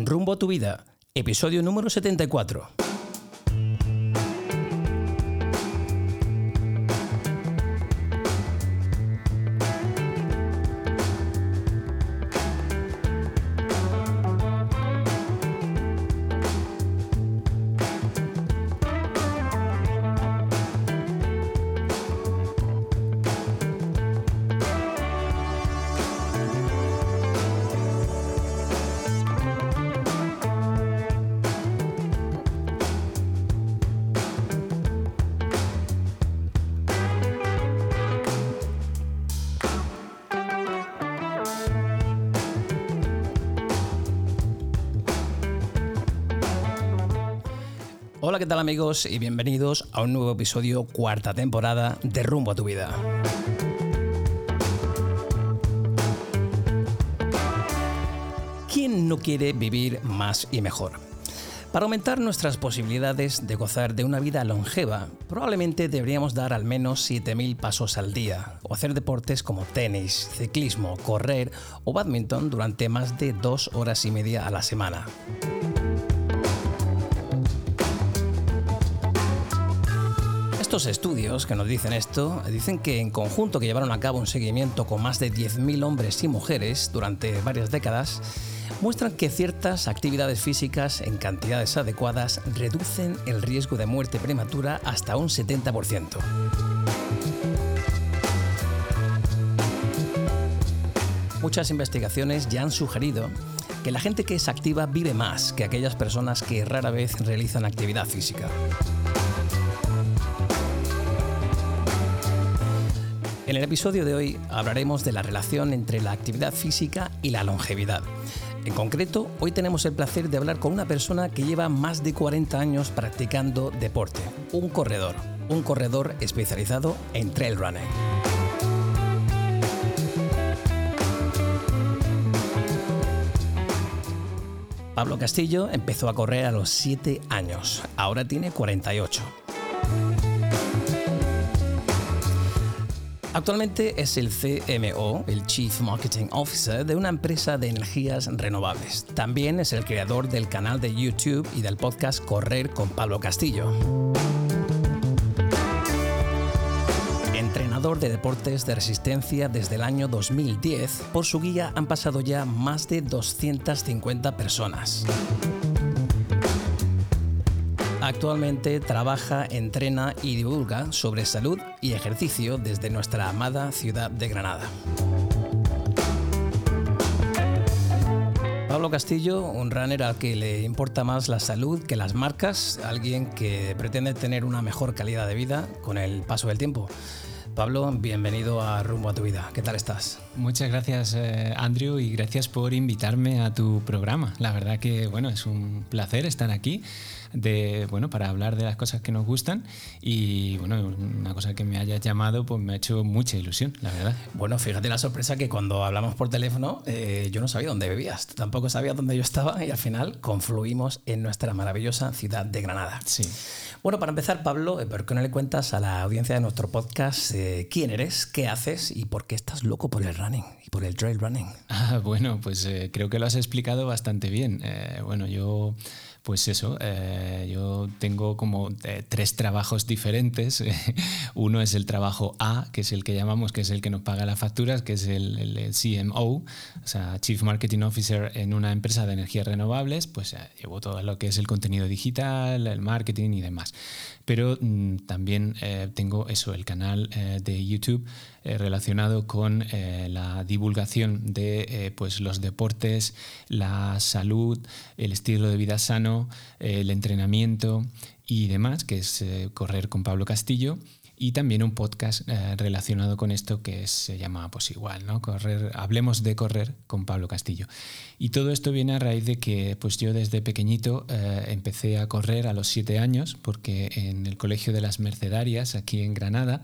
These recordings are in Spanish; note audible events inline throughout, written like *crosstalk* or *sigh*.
Rumbo a tu vida, episodio número 74. Tal amigos? Y bienvenidos a un nuevo episodio, cuarta temporada de Rumbo a tu vida. ¿Quién no quiere vivir más y mejor? Para aumentar nuestras posibilidades de gozar de una vida longeva, probablemente deberíamos dar al menos 7.000 pasos al día, o hacer deportes como tenis, ciclismo, correr o badminton durante más de dos horas y media a la semana. Estos estudios que nos dicen esto dicen que en conjunto que llevaron a cabo un seguimiento con más de 10.000 hombres y mujeres durante varias décadas, muestran que ciertas actividades físicas en cantidades adecuadas reducen el riesgo de muerte prematura hasta un 70%. Muchas investigaciones ya han sugerido que la gente que es activa vive más que aquellas personas que rara vez realizan actividad física. En el episodio de hoy hablaremos de la relación entre la actividad física y la longevidad. En concreto, hoy tenemos el placer de hablar con una persona que lleva más de 40 años practicando deporte, un corredor, un corredor especializado en trail running. Pablo Castillo empezó a correr a los 7 años, ahora tiene 48. Actualmente es el CMO, el Chief Marketing Officer de una empresa de energías renovables. También es el creador del canal de YouTube y del podcast Correr con Pablo Castillo. Entrenador de deportes de resistencia desde el año 2010, por su guía han pasado ya más de 250 personas. Actualmente trabaja, entrena y divulga sobre salud y ejercicio desde nuestra amada ciudad de Granada. Pablo Castillo, un runner al que le importa más la salud que las marcas, alguien que pretende tener una mejor calidad de vida con el paso del tiempo. Pablo, bienvenido a Rumbo a tu vida. ¿Qué tal estás? Muchas gracias, eh, Andrew, y gracias por invitarme a tu programa. La verdad que bueno, es un placer estar aquí de, bueno, para hablar de las cosas que nos gustan y bueno, una cosa que me hayas llamado pues me ha hecho mucha ilusión, la verdad. Bueno, fíjate la sorpresa que cuando hablamos por teléfono eh, yo no sabía dónde vivías, tampoco sabía dónde yo estaba y al final confluimos en nuestra maravillosa ciudad de Granada. Sí. Bueno, para empezar, Pablo, eh, ¿por qué no le cuentas a la audiencia de nuestro podcast eh, quién eres, qué haces y por qué estás loco por el running y por el trail running? Ah, bueno, pues creo que lo has explicado bastante bien. bueno, yo pues eso, eh, yo tengo como eh, tres trabajos diferentes. *laughs* Uno es el trabajo A, que es el que llamamos, que es el que nos paga las facturas, que es el, CMO, o sea, Chief Marketing Officer en una empresa de energías renovables, pues eh, llevo todo lo que es el contenido digital, el marketing y demás. Pero mm, también tengo eso, el canal de YouTube relacionado con la divulgación de pues los deportes, la salud, el estilo de vida sano el entrenamiento y demás, que es eh, Correr con Pablo Castillo. Y también un podcast eh, relacionado con esto que se llama pues igual, ¿no? Correr, hablemos de correr con Pablo Castillo. Y todo esto viene a raíz de que pues yo desde pequeñito eh, empecé a correr a los siete años, porque en el Colegio de las Mercedarias, aquí en Granada,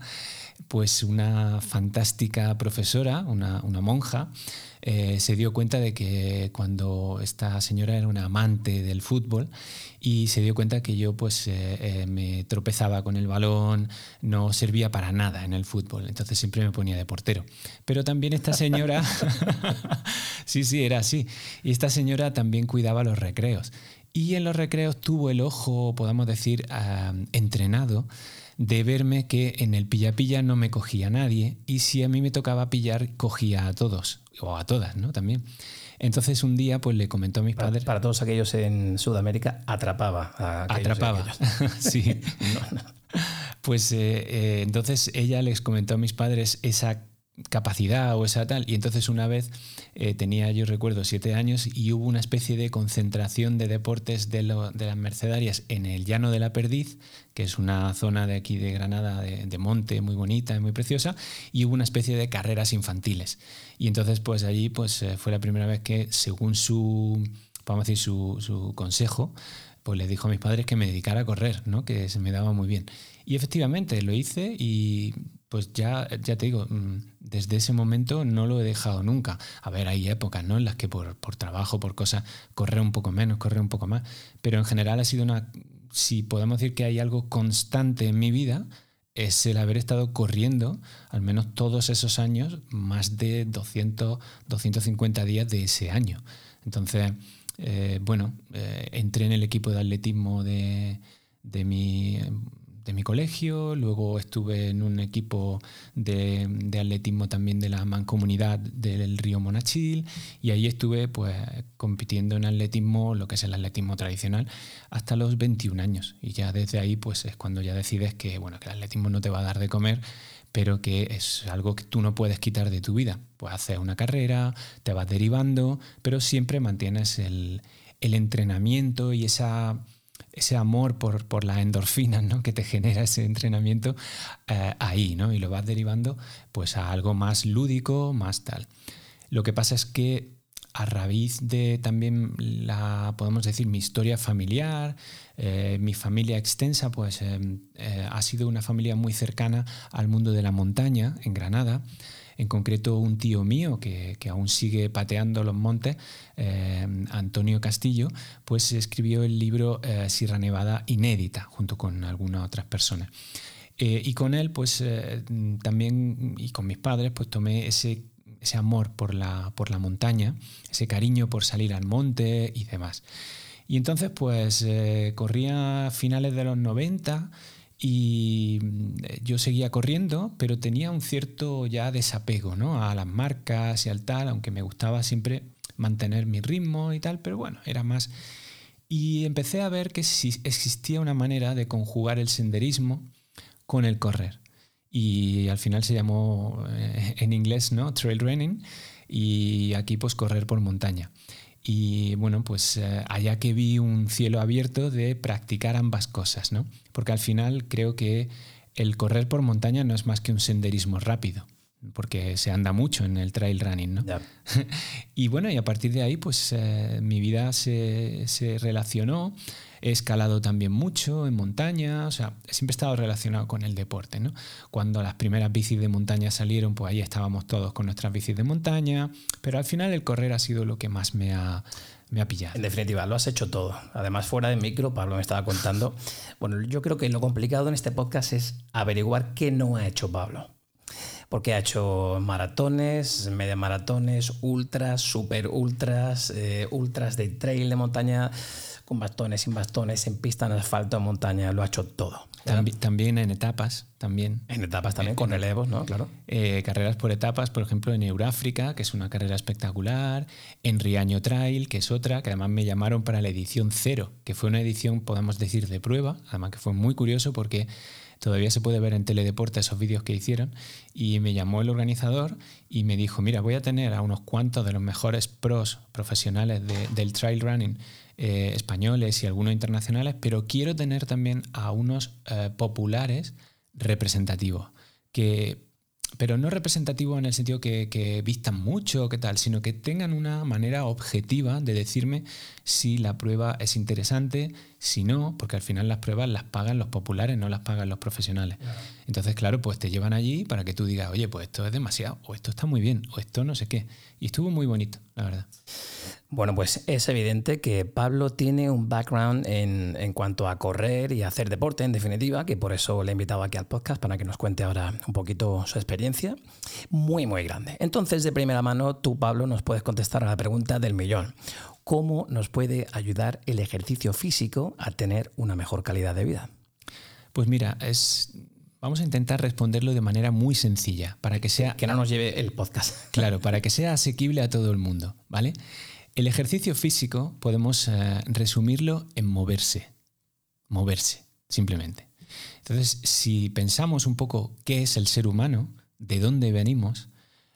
pues una fantástica profesora, una, monja, eh, se dio cuenta de que cuando esta señora era una amante del fútbol y se dio cuenta que yo pues eh, eh, me tropezaba con el balón, no servía para nada en el fútbol, entonces siempre me ponía de portero. Pero también esta señora, *laughs* sí, sí, era así, y esta señora también cuidaba los recreos. Y en los recreos tuvo el ojo, podamos decir, ah, entrenado de verme que en el pilla-pilla no me cogía nadie y si a mí me tocaba pillar, cogía a todos o a todas, ¿no? También. Entonces un día pues le comentó a mis padres... Para todos aquellos en Sudamérica, atrapaba a Atrapaba, *laughs* sí. *laughs* Pues eh, eh, entonces ella les comentó a mis padres esa capacidad o esa tal. Y entonces una vez eh, tenía, yo recuerdo, siete años y hubo una especie de concentración de deportes de, las mercedarias en el Llano de la Perdiz, que es una zona de aquí de Granada de, monte muy bonita y muy preciosa, y hubo una especie de carreras infantiles. Y entonces pues allí pues eh, fue la primera vez que según su, vamos a decir, su, su consejo, pues le dijo a mis padres que me dedicara a correr, ¿no? que se me daba muy bien. Y efectivamente lo hice y pues ya, ya te digo, mm, desde ese momento no lo he dejado nunca. A ver, hay épocas ¿no? en las que por, trabajo, por cosas, correr un poco menos, correr un poco más, pero en general ha sido una, si podemos decir que hay algo constante en mi vida, es el haber estado corriendo al menos todos esos años, más de 200, 250 días de ese año. Entonces, eh, bueno, eh, entré en el equipo de atletismo de, de mi de mi colegio, luego estuve en un equipo de, atletismo también de la mancomunidad del río Monachil y ahí estuve pues compitiendo en atletismo, lo que es el atletismo tradicional, hasta los 21 años y ya desde ahí pues es cuando ya decides que bueno, que el atletismo no te va a dar de comer pero que es algo que tú no puedes quitar de tu vida. Pues haces una carrera, te vas derivando, pero siempre mantienes el, el entrenamiento y esa ese amor por, por las endorfinas ¿no? que te genera ese entrenamiento eh, ahí, ¿no? Y lo vas derivando pues a algo más lúdico, más tal. Lo que pasa es que a raíz de también la, podemos decir, mi historia familiar, eh, mi familia extensa, pues eh, ha sido una familia muy cercana al mundo de la montaña en Granada. En concreto, un tío mío que, aún sigue pateando los montes, eh, Antonio Castillo, pues escribió el libro eh, Sierra Nevada Inédita, junto con algunas otras personas. Eh, y con él, pues también, y con mis padres, pues tomé ese, ese amor por la, por la montaña, ese cariño por salir al monte y demás. Y entonces, pues corría a finales de los 90 y mm, yo seguía corriendo, pero tenía un cierto ya desapego ¿no? a las marcas y al tal, aunque me gustaba siempre mantener mi ritmo y tal, pero bueno, era más... Y empecé a ver que existía una manera de conjugar el senderismo con el correr. Y al final se llamó eh, en inglés, ¿no? Trail running y aquí pues correr por montaña. Y bueno, pues eh, allá que vi un cielo abierto de practicar ambas cosas, ¿no? Porque al final creo que el correr por montaña no es más que un senderismo rápido, porque se anda mucho en el trail running, ¿no? *laughs* y bueno, y a partir de ahí, pues eh, mi vida se, se relacionó He escalado también mucho en montaña, o sea, siempre he estado relacionado con el deporte, ¿no? Cuando las primeras bicis de montaña salieron, pues ahí estábamos todos con nuestras bicis de montaña, pero al final el correr ha sido lo que más me ha, me ha pillado. En definitiva, lo has hecho todo. Además, fuera de micro, Pablo me estaba contando. Bueno, yo creo que lo complicado en este podcast es averiguar qué no ha hecho Pablo. Porque ha hecho maratones, media maratones, ultras, super ultras, eh, ultras de trail de montaña con bastones, sin bastones, en pista, en asfalto, en montaña, lo ha hecho todo. También, en etapas, también. En etapas también, con relevos, ¿no? Claro. Eh, carreras por etapas, por ejemplo, en Euráfrica, que es una carrera espectacular, en Riaño Trail, que es otra, que además me llamaron para la edición cero, que fue una edición, podemos decir, de prueba, además que fue muy curioso porque todavía se puede ver en Teledeporte esos vídeos que hicieron, y me llamó el organizador y me dijo, mira, voy a tener a unos cuantos de los mejores pros profesionales del trail running eh, españoles y algunos internacionales, pero quiero tener también a unos eh, populares representativos, que pero no representativo en el sentido que, que vistan mucho o qué tal, sino que tengan una manera objetiva de decirme si la prueba es interesante, si no, porque al final las pruebas las pagan los populares, no las pagan los profesionales. Entonces, claro, pues te llevan allí para que tú digas, oye, pues esto es demasiado, o esto está muy bien, o esto no sé qué. Y estuvo muy bonito, la verdad. Bueno, pues es evidente que Pablo tiene un background en, en, cuanto a correr y hacer deporte, en definitiva, que por eso le he invitado aquí al podcast para que nos cuente ahora un poquito su experiencia. Muy, muy grande. Entonces, de primera mano, tú, Pablo, nos puedes contestar a la pregunta del millón. ¿Cómo nos puede ayudar el ejercicio físico a tener una mejor calidad de vida? Pues mira, es Vamos a intentar responderlo de manera muy sencilla, para que sea... Que no nos lleve el podcast. Claro, para que sea asequible a todo el mundo, ¿vale? El ejercicio físico podemos eh, resumirlo en moverse. Moverse, simplemente. Entonces, si pensamos un poco qué es el ser humano, de dónde venimos,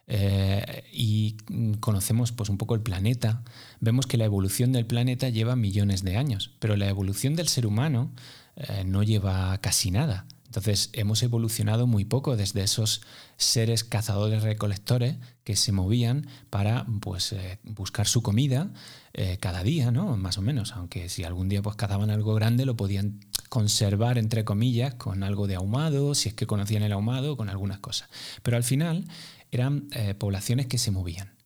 eh, y conocemos pues, un poco el planeta, vemos que la evolución del planeta lleva millones de años, pero la evolución del ser humano eh, no lleva casi nada. Entonces hemos evolucionado muy poco desde esos seres cazadores recolectores que se movían para pues, eh, buscar su comida eh, cada día, ¿no? Más o menos, aunque si algún día pues cazaban algo grande lo podían conservar entre comillas con algo de ahumado, si es que conocían el ahumado, con algunas cosas. Pero al final eran eh, poblaciones que se movían.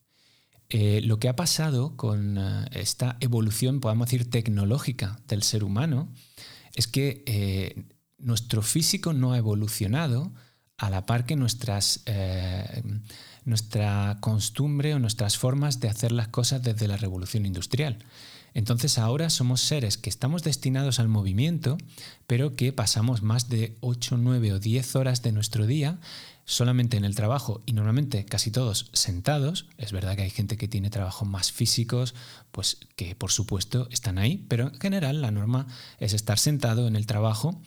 lo que ha pasado con esta evolución, podemos decir, tecnológica del ser humano, es que nuestro físico no ha evolucionado a la par que nuestras, eh, nuestra costumbre o nuestras formas de hacer las cosas desde la revolución industrial. Entonces ahora somos seres que estamos destinados al movimiento, pero que pasamos más de 8, 9 o 10 horas de nuestro día solamente en el trabajo y normalmente casi todos sentados. Es verdad que hay gente que tiene trabajos más físicos, pues que por supuesto están ahí, pero en general la norma es estar sentado en el trabajo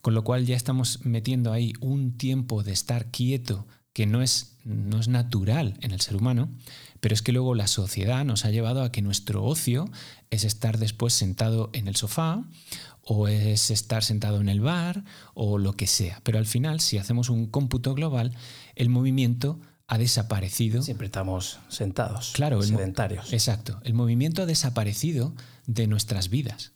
con lo cual ya estamos metiendo ahí un tiempo de estar quieto que no es, no es natural en el ser humano, pero es que luego la sociedad nos ha llevado a que nuestro ocio es estar después sentado en el sofá o es estar sentado en el bar o lo que sea. Pero al final, si hacemos un cómputo global, el movimiento ha desaparecido. Siempre estamos sentados, claro, sedentarios. exacto. El movimiento ha desaparecido de nuestras vidas.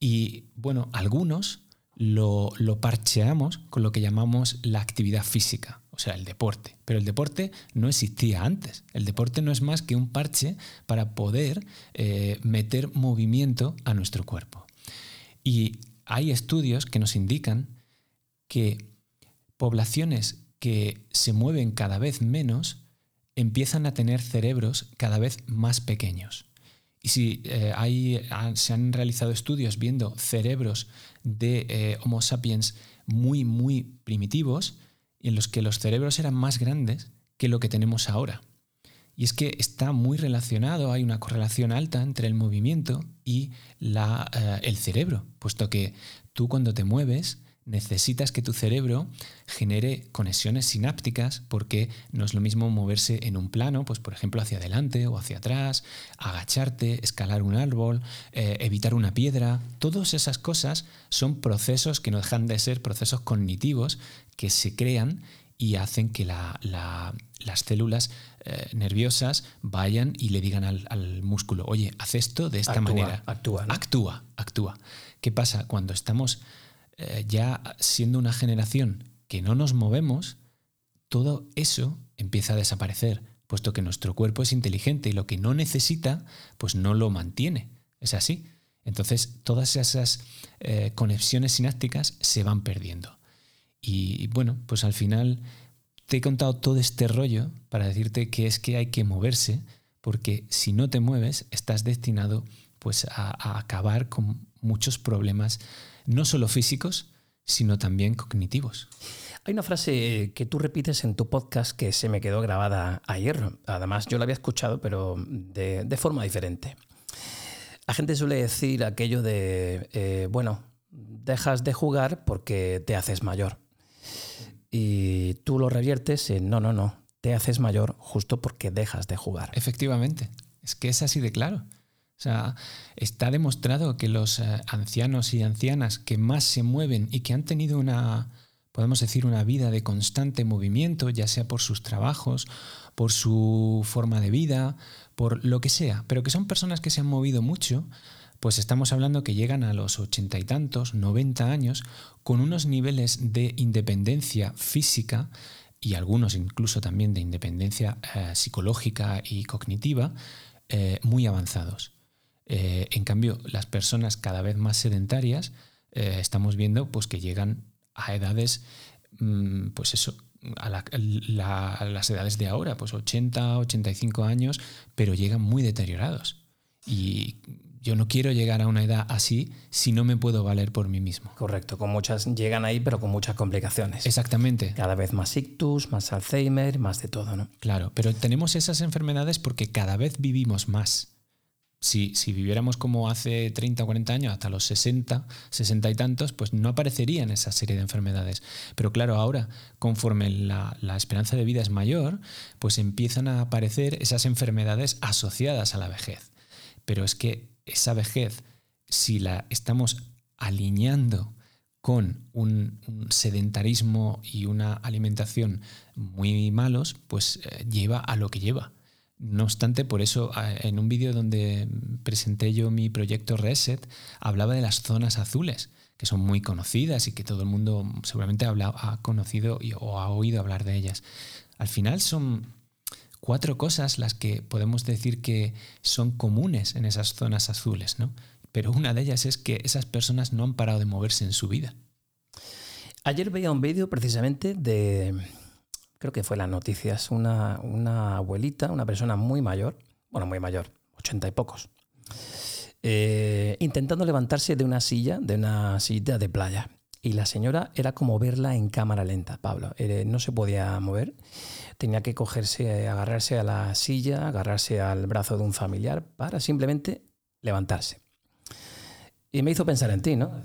Y bueno, algunos lo, parcheamos con lo que llamamos la actividad física, o sea, el deporte. Pero el deporte no existía antes. El deporte no es más que un parche para poder eh, meter movimiento a nuestro cuerpo. Y hay estudios que nos indican que poblaciones que se mueven cada vez menos empiezan a tener cerebros cada vez más pequeños. Y si eh, hay, se han realizado estudios viendo cerebros de eh, Homo sapiens muy, muy primitivos, en los que los cerebros eran más grandes que lo que tenemos ahora. Y es que está muy relacionado, hay una correlación alta entre el movimiento y la, eh, el cerebro, puesto que tú cuando te mueves necesitas que tu cerebro genere conexiones sinápticas porque no es lo mismo moverse en un plano, pues por ejemplo hacia adelante o hacia atrás, agacharte, escalar un árbol, eh, evitar una piedra. Todas esas cosas son procesos que no dejan de ser procesos cognitivos que se crean y hacen que las células eh, nerviosas vayan y le digan al, músculo, oye, haz esto de esta manera. Actúa. Actúa, actúa. ¿Qué pasa? Cuando estamos eh, ya siendo una generación que no nos movemos, todo eso empieza a desaparecer, puesto que nuestro cuerpo es inteligente y lo que no necesita, pues no lo mantiene. Es así. Entonces, todas esas eh, conexiones sinápticas se van perdiendo. Y bueno, pues al final te he contado todo este rollo para decirte que es que hay que moverse, porque si no te mueves, estás destinado pues a, a acabar con muchos problemas no solo físicos, sino también cognitivos. Hay una frase que tú repites en tu podcast que se me quedó grabada ayer. Además, yo la había escuchado, pero de, forma diferente. La gente suele decir aquello de, eh, bueno, dejas de jugar porque te haces mayor. Y tú lo reviertes en, no, no, no, te haces mayor justo porque dejas de jugar. Efectivamente, es que es así de claro. O sea, está demostrado que los eh, ancianos y ancianas que más se mueven y que han tenido una podemos decir una vida de constante movimiento, ya sea por sus trabajos, por su forma de vida, por lo que sea, pero que son personas que se han movido mucho, pues estamos hablando que llegan a los ochenta y tantos, noventa años, con unos niveles de independencia física y algunos incluso también de independencia eh, psicológica y cognitiva eh, muy avanzados. Eh, en cambio, las personas cada vez más sedentarias estamos viendo pues, que llegan a edades, mm, pues eso, a, las edades de ahora, pues 80, 85 años, pero llegan muy deteriorados. Y yo no quiero llegar a una edad así si no me puedo valer por mí mismo. Correcto, con muchas llegan ahí, pero con muchas complicaciones. Exactamente. Cada vez más ictus, más Alzheimer, más de todo, ¿no? Claro, pero tenemos esas enfermedades porque cada vez vivimos más. Si, viviéramos como hace 30 o 40 años, hasta los 60, 60 y tantos, pues no aparecerían esa serie de enfermedades. Pero claro, ahora, conforme la, la esperanza de vida es mayor, pues empiezan a aparecer esas enfermedades asociadas a la vejez. Pero es que esa vejez, si la estamos alineando con un, sedentarismo y una alimentación muy malos, pues eh, lleva a lo que lleva. No obstante, por eso en un vídeo donde presenté yo mi proyecto Reset, hablaba de las zonas azules, que son muy conocidas y que todo el mundo seguramente ha, conocido o ha oído hablar de ellas. Al final son cuatro cosas las que podemos decir que son comunes en esas zonas azules, ¿no? Pero una de ellas es que esas personas no han parado de moverse en su vida. Ayer veía un vídeo precisamente de, creo que fue las noticias, una, una, abuelita, una persona muy mayor, bueno, muy mayor, ochenta y pocos, eh, intentando levantarse de una silla, de una silla de playa. Y la señora era como verla en cámara lenta, Pablo. Eh, no se podía mover tenía que cogerse, agarrarse a la silla, agarrarse al brazo de un familiar para simplemente levantarse. Y me hizo pensar en ti, ¿no?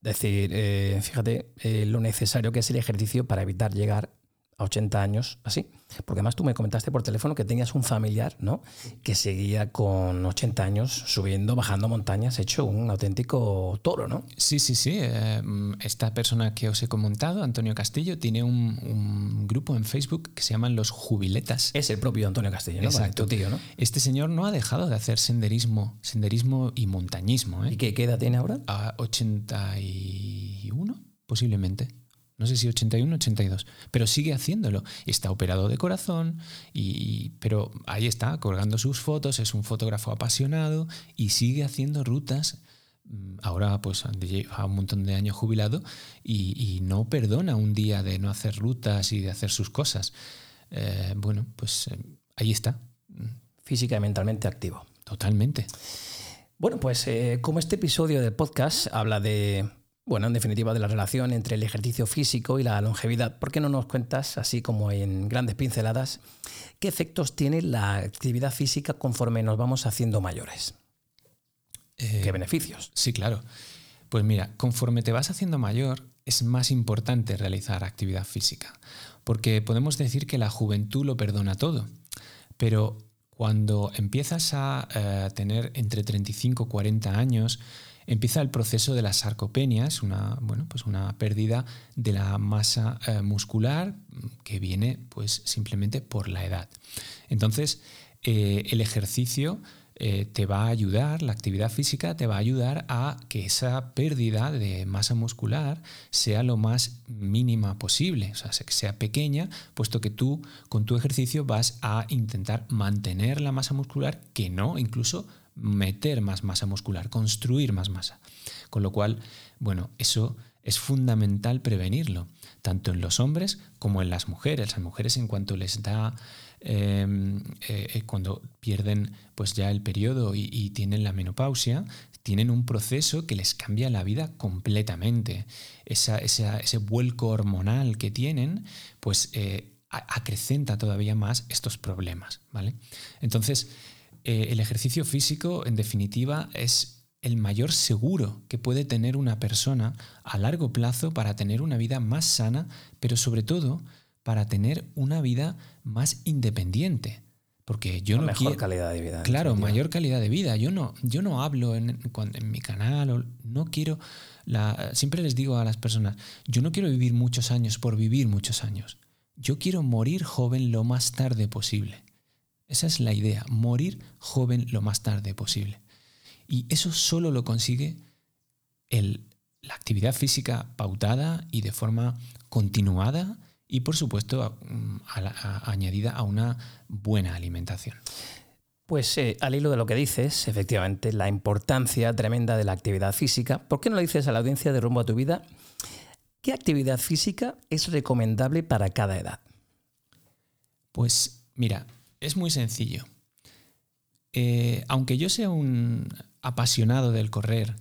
Decir, eh, fíjate lo necesario que es el ejercicio para evitar llegar a 80 años así. Porque además tú me comentaste por teléfono que tenías un familiar, ¿no? Que seguía con 80 años subiendo, bajando montañas, hecho un auténtico toro, ¿no? Sí, sí, sí. Eh, esta persona que os he comentado, Antonio Castillo, tiene un, grupo en Facebook que se llaman Los Jubiletas. Es el propio Antonio Castillo, ¿no? Exacto. tío, ¿no? Este señor no ha dejado de hacer senderismo, senderismo y montañismo. ¿eh? ¿Y qué, qué edad tiene ahora? A 81, posiblemente no sé si 81 82, pero sigue haciéndolo. Está operado de corazón, y, pero ahí está, colgando sus fotos, es un fotógrafo apasionado y sigue haciendo rutas. Mm, ahora pues lleva un montón de años jubilado y, no perdona un día de no hacer rutas y de hacer sus cosas. Eh, bueno, pues eh, ahí está. Física y mentalmente activo. Totalmente. Bueno, pues eh, como este episodio del podcast habla de bueno, en definitiva, de la relación entre el ejercicio físico y la longevidad. ¿Por qué no nos cuentas, así como en grandes pinceladas, qué efectos tiene la actividad física conforme nos vamos haciendo mayores? ¿Qué eh, beneficios? Sí, claro. Pues mira, conforme te vas haciendo mayor, es más importante realizar actividad física, porque podemos decir que la juventud lo perdona todo, pero cuando empiezas a eh, tener entre 35 y 40 años, empieza el proceso de la sarcopenia, es una, bueno, pues una pérdida de la masa eh, muscular que viene pues, simplemente por la edad. Entonces, eh, el ejercicio eh, te va a ayudar, la actividad física te va a ayudar a que esa pérdida de masa muscular sea lo más mínima posible, o sea, que sea pequeña, puesto que tú con tu ejercicio vas a intentar mantener la masa muscular, que no, incluso meter más masa muscular, construir más masa. Con lo cual, bueno, eso es fundamental prevenirlo, tanto en los hombres como en las mujeres. Las mujeres en cuanto les da, em, eh, eh, cuando pierden pues ya el periodo y, tienen la menopausia, tienen un proceso que les cambia la vida completamente. ese vuelco hormonal que tienen, pues eh, acrecenta todavía más estos problemas. ¿vale? Entonces, eh, el ejercicio físico, en definitiva, es el mayor seguro que puede tener una persona a largo plazo para tener una vida más sana, pero sobre todo para tener una vida más independiente, Porque yo no Mejor calidad de vida. Claro, mayor calidad de vida. Yo no, yo no hablo en, en mi canal, o no quiero. La, siempre les digo a las personas, yo no quiero vivir muchos años por vivir muchos años. Yo quiero morir joven lo más tarde posible. Esa es la idea, morir joven lo más tarde posible. Y eso solo lo consigue el, la actividad física pautada y de forma continuada y por supuesto añadida a una buena alimentación. Pues eh, al hilo de lo que dices, efectivamente, la importancia tremenda de la actividad física. ¿Por qué no le dices a la audiencia de rumbo a tu vida qué actividad física es recomendable para cada edad? Pues mira, es muy sencillo. Eh, aunque yo sea un apasionado del correr,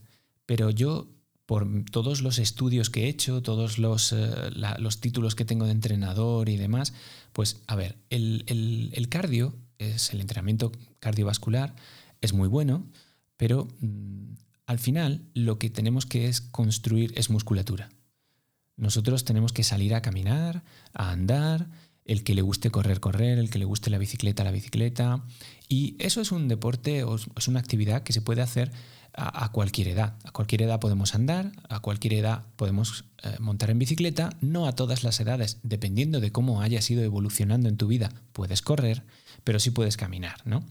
pero yo por todos los estudios que he hecho, todos los, eh, los títulos que tengo de entrenador y demás, pues a ver, el, el, cardio, es el entrenamiento cardiovascular, es muy bueno, pero mm, al final lo que tenemos que es construir es musculatura. Nosotros tenemos que salir a caminar, a andar, el que le guste correr, correr, el que le guste la bicicleta, la bicicleta. Y eso es un deporte o es una actividad que se puede hacer a, cualquier edad. A cualquier edad podemos andar, a cualquier edad podemos eh, montar en bicicleta, no a todas las edades, dependiendo de cómo hayas ido evolucionando en tu vida, puedes correr, pero sí puedes caminar, ¿no?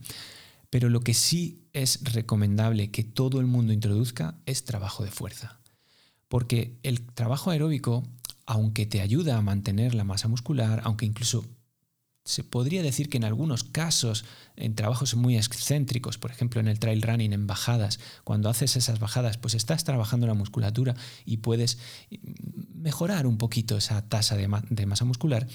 Pero lo que sí es recomendable que todo el mundo introduzca es trabajo de fuerza. Porque el trabajo aeróbico, aunque te ayuda a mantener la masa muscular, aunque incluso se podría decir que en algunos casos, en trabajos muy excéntricos, por ejemplo en el trail running, en bajadas, cuando haces esas bajadas, pues estás trabajando la musculatura y puedes mejorar un poquito esa tasa de, masa muscular,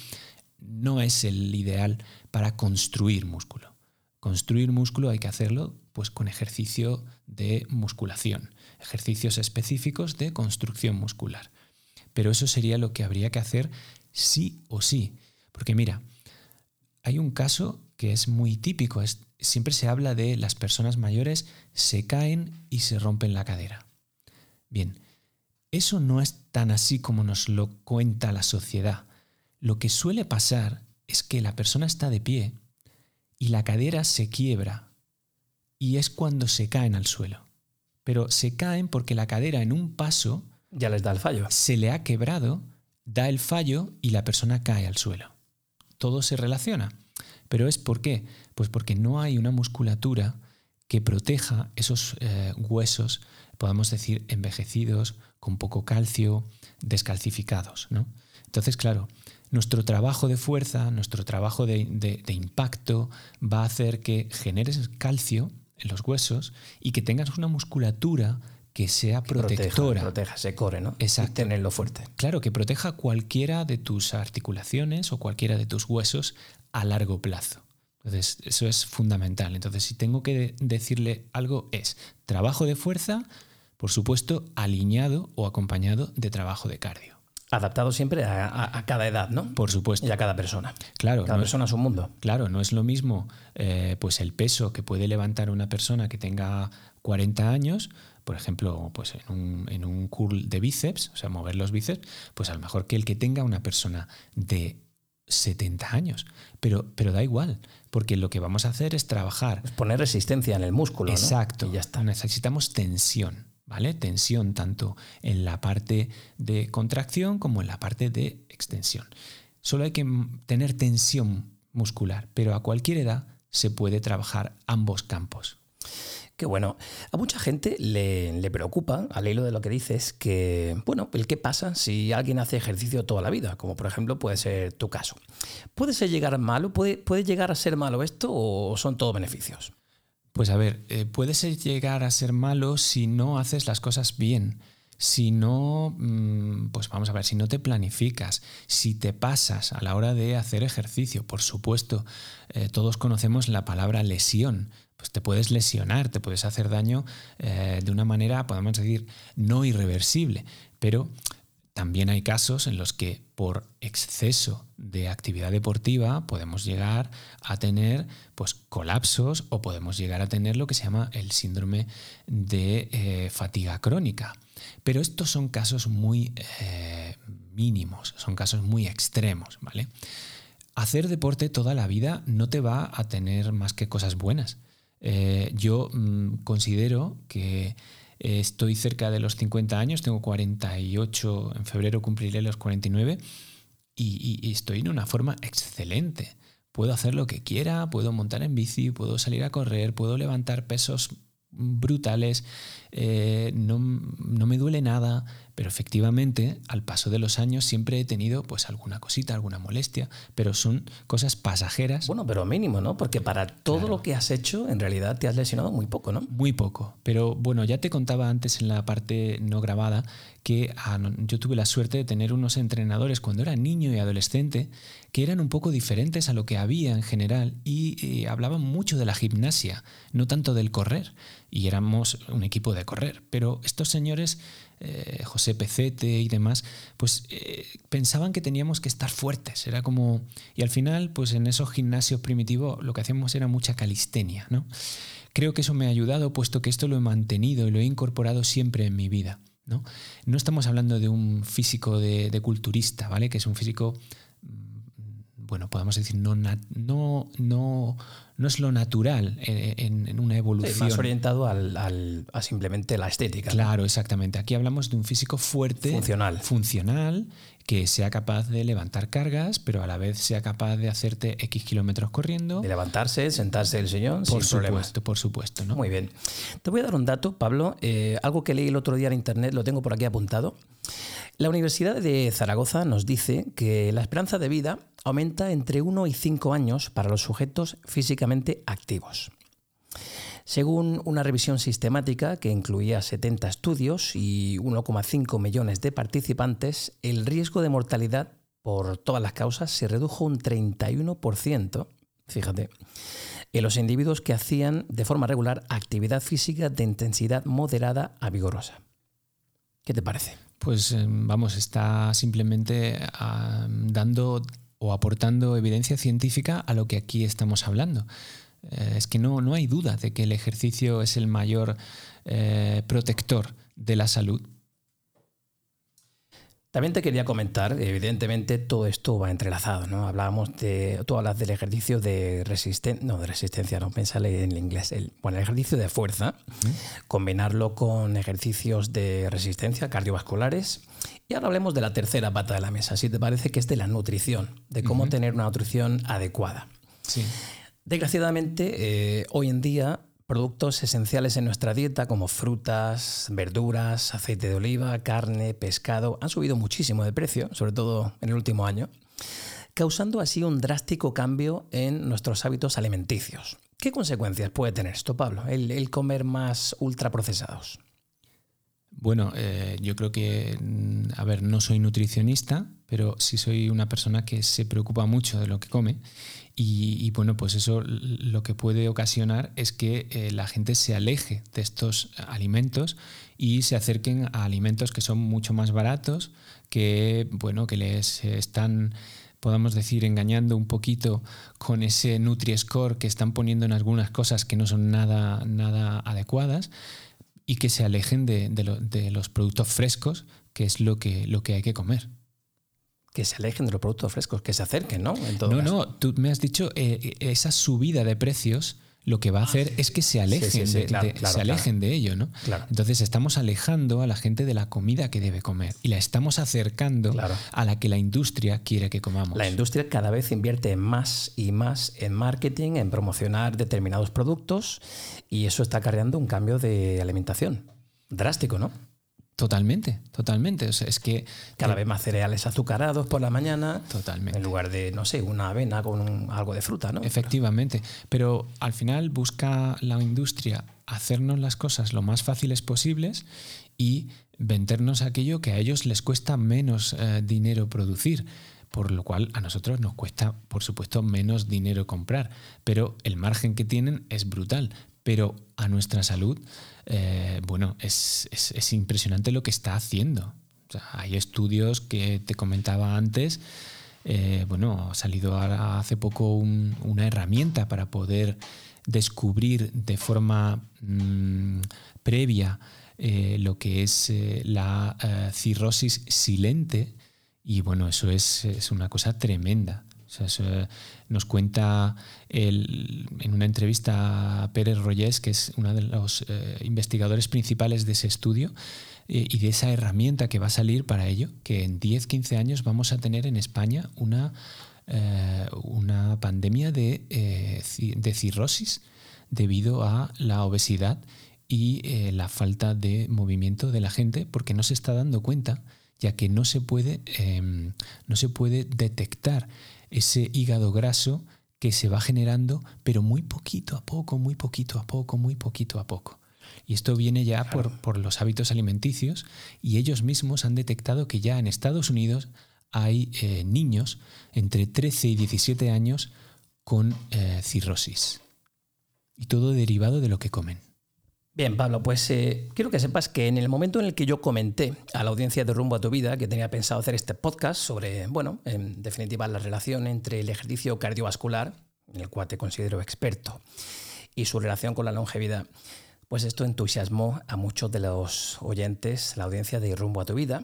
no es el ideal para construir músculo. Construir músculo hay que hacerlo pues con ejercicio de musculación, ejercicios específicos de construcción muscular. Pero eso sería lo que habría que hacer sí o sí. Porque mira, hay un caso que es muy típico. Es, siempre se habla de las personas mayores se caen y se rompen la cadera. Bien, eso no es tan así como nos lo cuenta la sociedad. Lo que suele pasar es que la persona está de pie y la cadera se quiebra y es cuando se caen al suelo. Pero se caen porque la cadera en un paso ya les da el fallo. Se le ha quebrado, da el fallo y la persona cae al suelo todo se relaciona. Pero es por qué? Pues porque no hay una musculatura que proteja esos eh, huesos, podemos decir, envejecidos, con poco calcio, descalcificados. ¿no? Entonces, claro, nuestro trabajo de fuerza, nuestro trabajo de, de, impacto va a hacer que generes calcio en los huesos y que tengas una musculatura que sea protectora. Proteja, se core, ¿no? Exacto. tenerlo fuerte. Claro, que proteja cualquiera de tus articulaciones o cualquiera de tus huesos a largo plazo. Entonces, eso es fundamental. Entonces, si tengo que decirle algo, es trabajo de fuerza, por supuesto, alineado o acompañado de trabajo de cardio. Adaptado siempre a, cada edad, ¿no? Por supuesto. Y a cada persona. Claro. Cada persona es un mundo. Claro, no es lo mismo eh, pues el peso que puede levantar una persona que tenga 40 años por ejemplo, pues en un, en un curl de bíceps, o sea, mover los bíceps, pues a lo mejor que el que tenga una persona de 70 años. Pero, pero da igual, porque lo que vamos a hacer es trabajar. poner resistencia en el músculo. Exacto. Y ya está. Necesitamos tensión, ¿vale? Tensión tanto en la parte de contracción como en la parte de extensión. Solo hay que tener tensión muscular, pero a cualquier edad se puede trabajar ambos campos. Qué bueno. A mucha gente le, preocupa, al hilo de lo que dices, que, bueno, el qué pasa si alguien hace ejercicio toda la vida, como por ejemplo puede ser tu caso. ¿Puede ser llegar malo? ¿Puede, puede llegar a ser malo esto o son todo beneficios? Pues a ver, eh, puede ser llegar a ser malo si no haces las cosas bien. Si no, mm, pues vamos a ver, si no te planificas, si te pasas a la hora de hacer ejercicio, por supuesto, eh, todos conocemos la palabra lesión pues te puedes lesionar, te puedes hacer daño eh, de una manera, podemos decir, no irreversible. Pero también hay casos en los que por exceso de actividad deportiva podemos llegar a tener pues, colapsos o podemos llegar a tener lo que se llama el síndrome de eh, fatiga crónica. Pero estos son casos muy eh, mínimos, son casos muy extremos, ¿vale? hacer deporte toda la vida no te va a tener más que cosas buenas. Eh, yo mm, considero que estoy cerca de los 50 años, tengo 48, en febrero cumpliré los 49 y, y estoy en una forma excelente. Puedo hacer lo que quiera, puedo montar en bici, puedo salir a correr, puedo levantar pesos brutales, eh, no, no, me duele nada, pero efectivamente al paso de los años siempre he tenido pues alguna cosita, alguna molestia, pero son cosas pasajeras. Bueno, pero mínimo, ¿no? Porque para todo lo que has hecho en realidad te has lesionado muy poco, ¿no? Muy poco, pero bueno, ya te contaba antes en la parte no grabada que ah, yo tuve la suerte de tener unos entrenadores cuando era niño y adolescente que eran un poco diferentes a lo que había en general y eh, hablaban mucho de la gimnasia, no tanto del correr y éramos un equipo de correr. Pero estos señores, eh, José Pecete y demás, pues eh, pensaban que teníamos que estar fuertes. Era como. Y al final, pues en esos gimnasios primitivos lo que hacíamos era mucha calistenia, ¿no? Creo que eso me ha ayudado, puesto que esto lo he mantenido y lo he incorporado siempre en mi vida. ¿no? no estamos hablando de un físico de, de culturista, ¿vale? Que es un físico bueno, podemos decir, no, no, no, no es lo natural en, una evolución. más orientado al, a simplemente la estética. Claro, exactamente. Aquí hablamos de un físico fuerte. Funcional. Funcional, que sea capaz de levantar cargas, pero a la vez sea capaz de hacerte X kilómetros corriendo. De levantarse, sentarse el sillón, por sin supuesto, Por supuesto, ¿no? Muy bien. Te voy a dar un dato, Pablo, eh, algo que leí el otro día en internet, lo tengo por aquí apuntado. La Universidad de Zaragoza nos dice que la esperanza de vida aumenta entre 1 y 5 años para los sujetos físicamente activos. Según una revisión sistemática que incluía 70 estudios y 1,5 millones de participantes, el riesgo de mortalidad por todas las causas se redujo un 31%, fíjate, en los individuos que hacían de forma regular actividad física de intensidad moderada a vigorosa. ¿Qué te parece? pues em, vamos, está simplemente dando o aportando evidencia científica a lo que aquí estamos hablando. Eh, es que no, no hay duda de que el ejercicio es el mayor eh, protector de la salud también te quería comentar, evidentemente todo esto va entrelazado, ¿no? Hablábamos de, tú hablas del ejercicio de resistencia, no de resistencia, no, pensale en inglés, el, bueno, el ejercicio de fuerza, combinarlo con ejercicios de resistencia cardiovasculares. Y ahora hablemos de la tercera pata de la mesa, si te parece que es de la nutrición, de cómo tener una nutrición adecuada. Sí. Desgraciadamente, eh, hoy en día productos esenciales en nuestra dieta como frutas, verduras, aceite de oliva, carne, pescado han subido muchísimo de precio, sobre todo en el último año, causando así un drástico cambio en nuestros hábitos alimenticios. ¿Qué consecuencias puede tener esto, Pablo, el, comer más ultraprocesados? Bueno, eh, yo creo que, mm, a ver, no soy nutricionista, pero sí soy una persona que se preocupa mucho de lo que come y, bueno, pues eso lo que puede ocasionar es que eh, la gente se aleje de estos alimentos y se acerquen a alimentos que son mucho más baratos, que bueno, que les están podamos decir, engañando un poquito con ese Nutri-Score que están poniendo en algunas cosas que no son nada, nada adecuadas y que se alejen de, de los productos frescos, que es lo que, lo que hay que comer que se alejen de los productos frescos, que se acerquen, ¿no? no, no, tú me has dicho eh, esa subida de precios lo que va a ah, hacer es que se alejen, de, se alejen de ello, ¿no? Entonces estamos alejando a la gente de la comida que debe comer y la estamos acercando a la que la industria quiere que comamos. La industria cada vez invierte más y más en marketing, en promocionar determinados productos y eso está acarreando un cambio de alimentación drástico, ¿no? Totalmente, totalmente. O sea, es que. Cada vez más cereales azucarados por la mañana. Totalmente. En lugar de, no sé, una avena con algo de fruta, ¿no? Efectivamente. Pero al final busca la industria hacernos las cosas lo más fáciles posibles y vendernos aquello que a ellos les cuesta menos eh, dinero producir por lo cual a nosotros nos cuesta, por supuesto, menos dinero comprar, pero el margen que tienen es brutal pero a nuestra salud, eh, bueno, es, impresionante lo que está haciendo. hay estudios que te comentaba antes, eh, bueno, ha salido hace poco una herramienta para poder descubrir de forma mm, previa eh, lo que es la cirrosis silente y bueno, eso es, una cosa tremenda nos cuenta en una entrevista a Pérez Royes, que es uno de los eh, investigadores principales de ese estudio, eh, y de esa herramienta que va a salir para ello, que en 10-15 años vamos a tener en España una, una pandemia de, de cirrosis debido a la obesidad y eh, la falta de movimiento de la gente porque no se está dando cuenta ya que no se puede, em, no se puede detectar ese hígado graso que se va generando, pero muy poquito a poco, muy poquito a poco, muy poquito a poco. Y esto viene ya por, por, los hábitos alimenticios y ellos mismos han detectado que ya en Estados Unidos hay eh, niños entre 13 y 17 años con eh, cirrosis. Y todo derivado de lo que comen. Bien, Pablo, pues eh, quiero que sepas que en el momento en el que yo comenté a la audiencia de Rumbo a tu Vida que tenía pensado hacer este podcast sobre, bueno, en definitiva, la relación entre el ejercicio cardiovascular, en el cual te considero experto, y su relación con la longevidad, pues esto entusiasmó a muchos de los oyentes, la audiencia de Rumbo a tu Vida.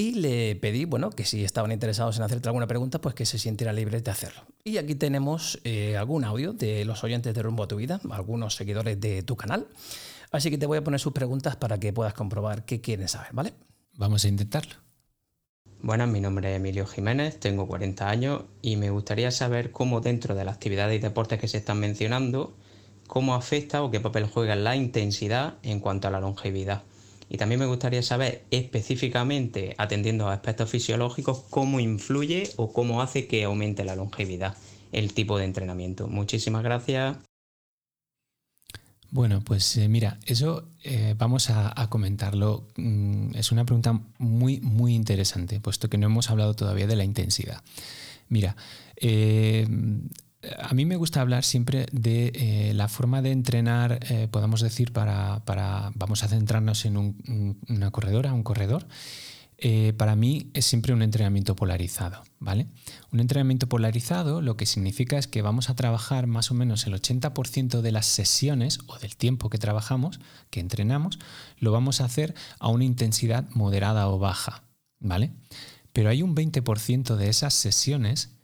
Y le pedí, bueno, que si estaban interesados en hacerte alguna pregunta, pues que se sintiera libre de hacerlo. Y aquí tenemos eh, algún audio de los oyentes de Rumbo a tu Vida, algunos seguidores de tu canal. Así que te voy a poner sus preguntas para que puedas comprobar qué quieren saber, ¿vale? Vamos a intentarlo. Buenas, mi nombre es Emilio Jiménez, tengo 40 años y me gustaría saber cómo dentro de las actividades y deportes que se están mencionando, cómo afecta o qué papel juega la intensidad en cuanto a la longevidad. Y también me gustaría saber específicamente, atendiendo a aspectos fisiológicos, cómo influye o cómo hace que aumente la longevidad el tipo de entrenamiento. Muchísimas gracias. Bueno, pues eh, mira, eso eh, vamos a, comentarlo. Mm, es una pregunta muy, muy interesante, puesto que no hemos hablado todavía de la intensidad. Mira, eh, a mí me gusta hablar siempre de eh, la forma de entrenar, eh, podemos decir, para, vamos a centrarnos en una corredora, un corredor. Eh, para mí es siempre un entrenamiento polarizado, ¿vale? Un entrenamiento polarizado lo que significa es que vamos a trabajar más o menos el 80% de las sesiones o del tiempo que trabajamos, que entrenamos, lo vamos a hacer a una intensidad moderada o baja, ¿vale? Pero hay un 20% de esas sesiones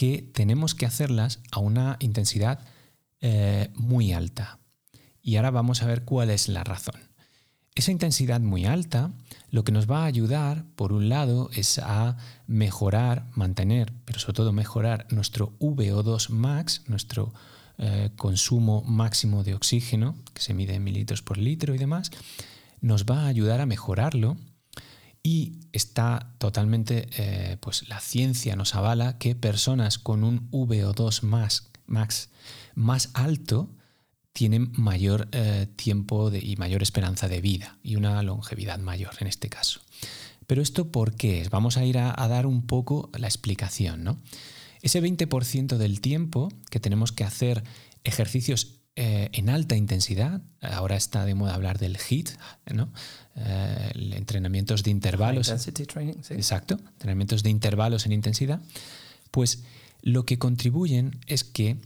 que tenemos que hacerlas a una intensidad eh, muy alta. Y ahora vamos a ver cuál es la razón. Esa intensidad muy alta lo que nos va a ayudar, por un lado, es a mejorar, mantener, pero sobre todo mejorar nuestro VO2 max, nuestro eh, consumo máximo de oxígeno, que se mide en mililitros por litro y demás, nos va a ayudar a mejorarlo y está totalmente, eh, pues la ciencia nos avala que personas con un VO2 más, max más alto tienen mayor eh, tiempo y mayor esperanza de vida y una longevidad mayor en este caso. Pero esto ¿por qué es? Vamos a ir a, dar un poco la explicación. ¿no? Ese 20% del tiempo que tenemos que hacer ejercicios eh, en alta intensidad, ahora está de moda hablar del HIIT, ¿no? Eh, entrenamientos de intervalos. Exacto, entrenamientos de intervalos en intensidad, pues lo que contribuyen es que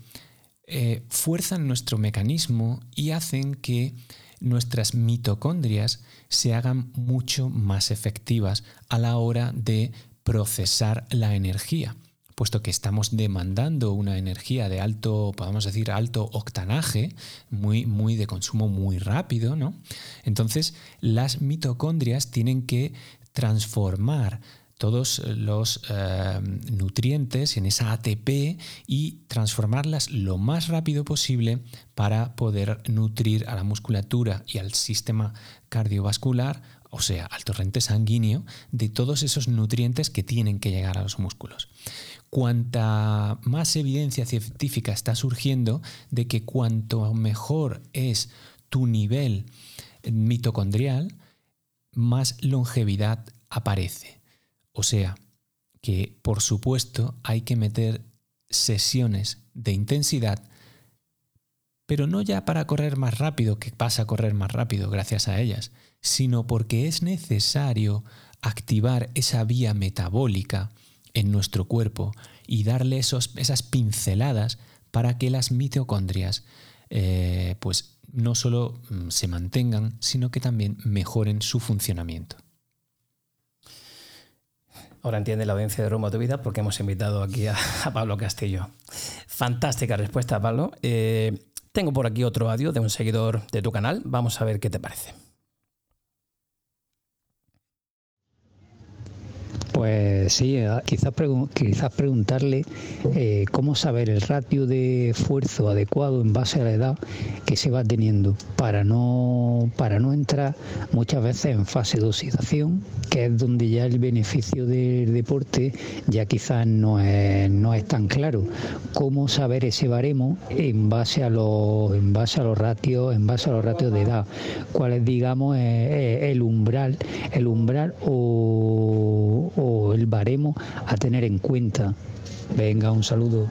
eh, fuerzan nuestro mecanismo y hacen que nuestras mitocondrias se hagan mucho más efectivas a la hora de procesar la energía puesto que estamos demandando una energía de alto, podemos decir, alto octanaje, muy, muy de consumo muy rápido, ¿no? Entonces, las mitocondrias tienen que transformar todos los eh, nutrientes en esa ATP y transformarlas lo más rápido posible para poder nutrir a la musculatura y al sistema cardiovascular, o sea, al torrente sanguíneo, de todos esos nutrientes que tienen que llegar a los músculos cuanta más evidencia científica está surgiendo de que cuanto mejor es tu nivel mitocondrial, más longevidad aparece. O sea, que por supuesto hay que meter sesiones de intensidad, pero no ya para correr más rápido, que pasa a correr más rápido gracias a ellas, sino porque es necesario activar esa vía metabólica en nuestro cuerpo y darle esos, esas pinceladas para que las mitocondrias eh, pues no solo mm, se mantengan, sino que también mejoren su funcionamiento. Ahora entiende la audiencia de Roma tu vida porque hemos invitado aquí a, Pablo Castillo. Fantástica respuesta, Pablo. Eh, tengo por aquí otro audio de un seguidor de tu canal. Vamos a ver qué te parece. Pues sí, eh, quizás, quizás preguntarle eh, cómo saber el ratio de esfuerzo adecuado en base a la edad que se va teniendo para no, para no entrar muchas veces en fase de oxidación, que es donde ya el beneficio del deporte ya quizás no es, no es tan claro. Cómo saber ese baremo en base a los, en base a los ratios, en base a los ratios de edad, cuál es digamos el umbral, el umbral o el baremo a tener en cuenta? Venga, un saludo.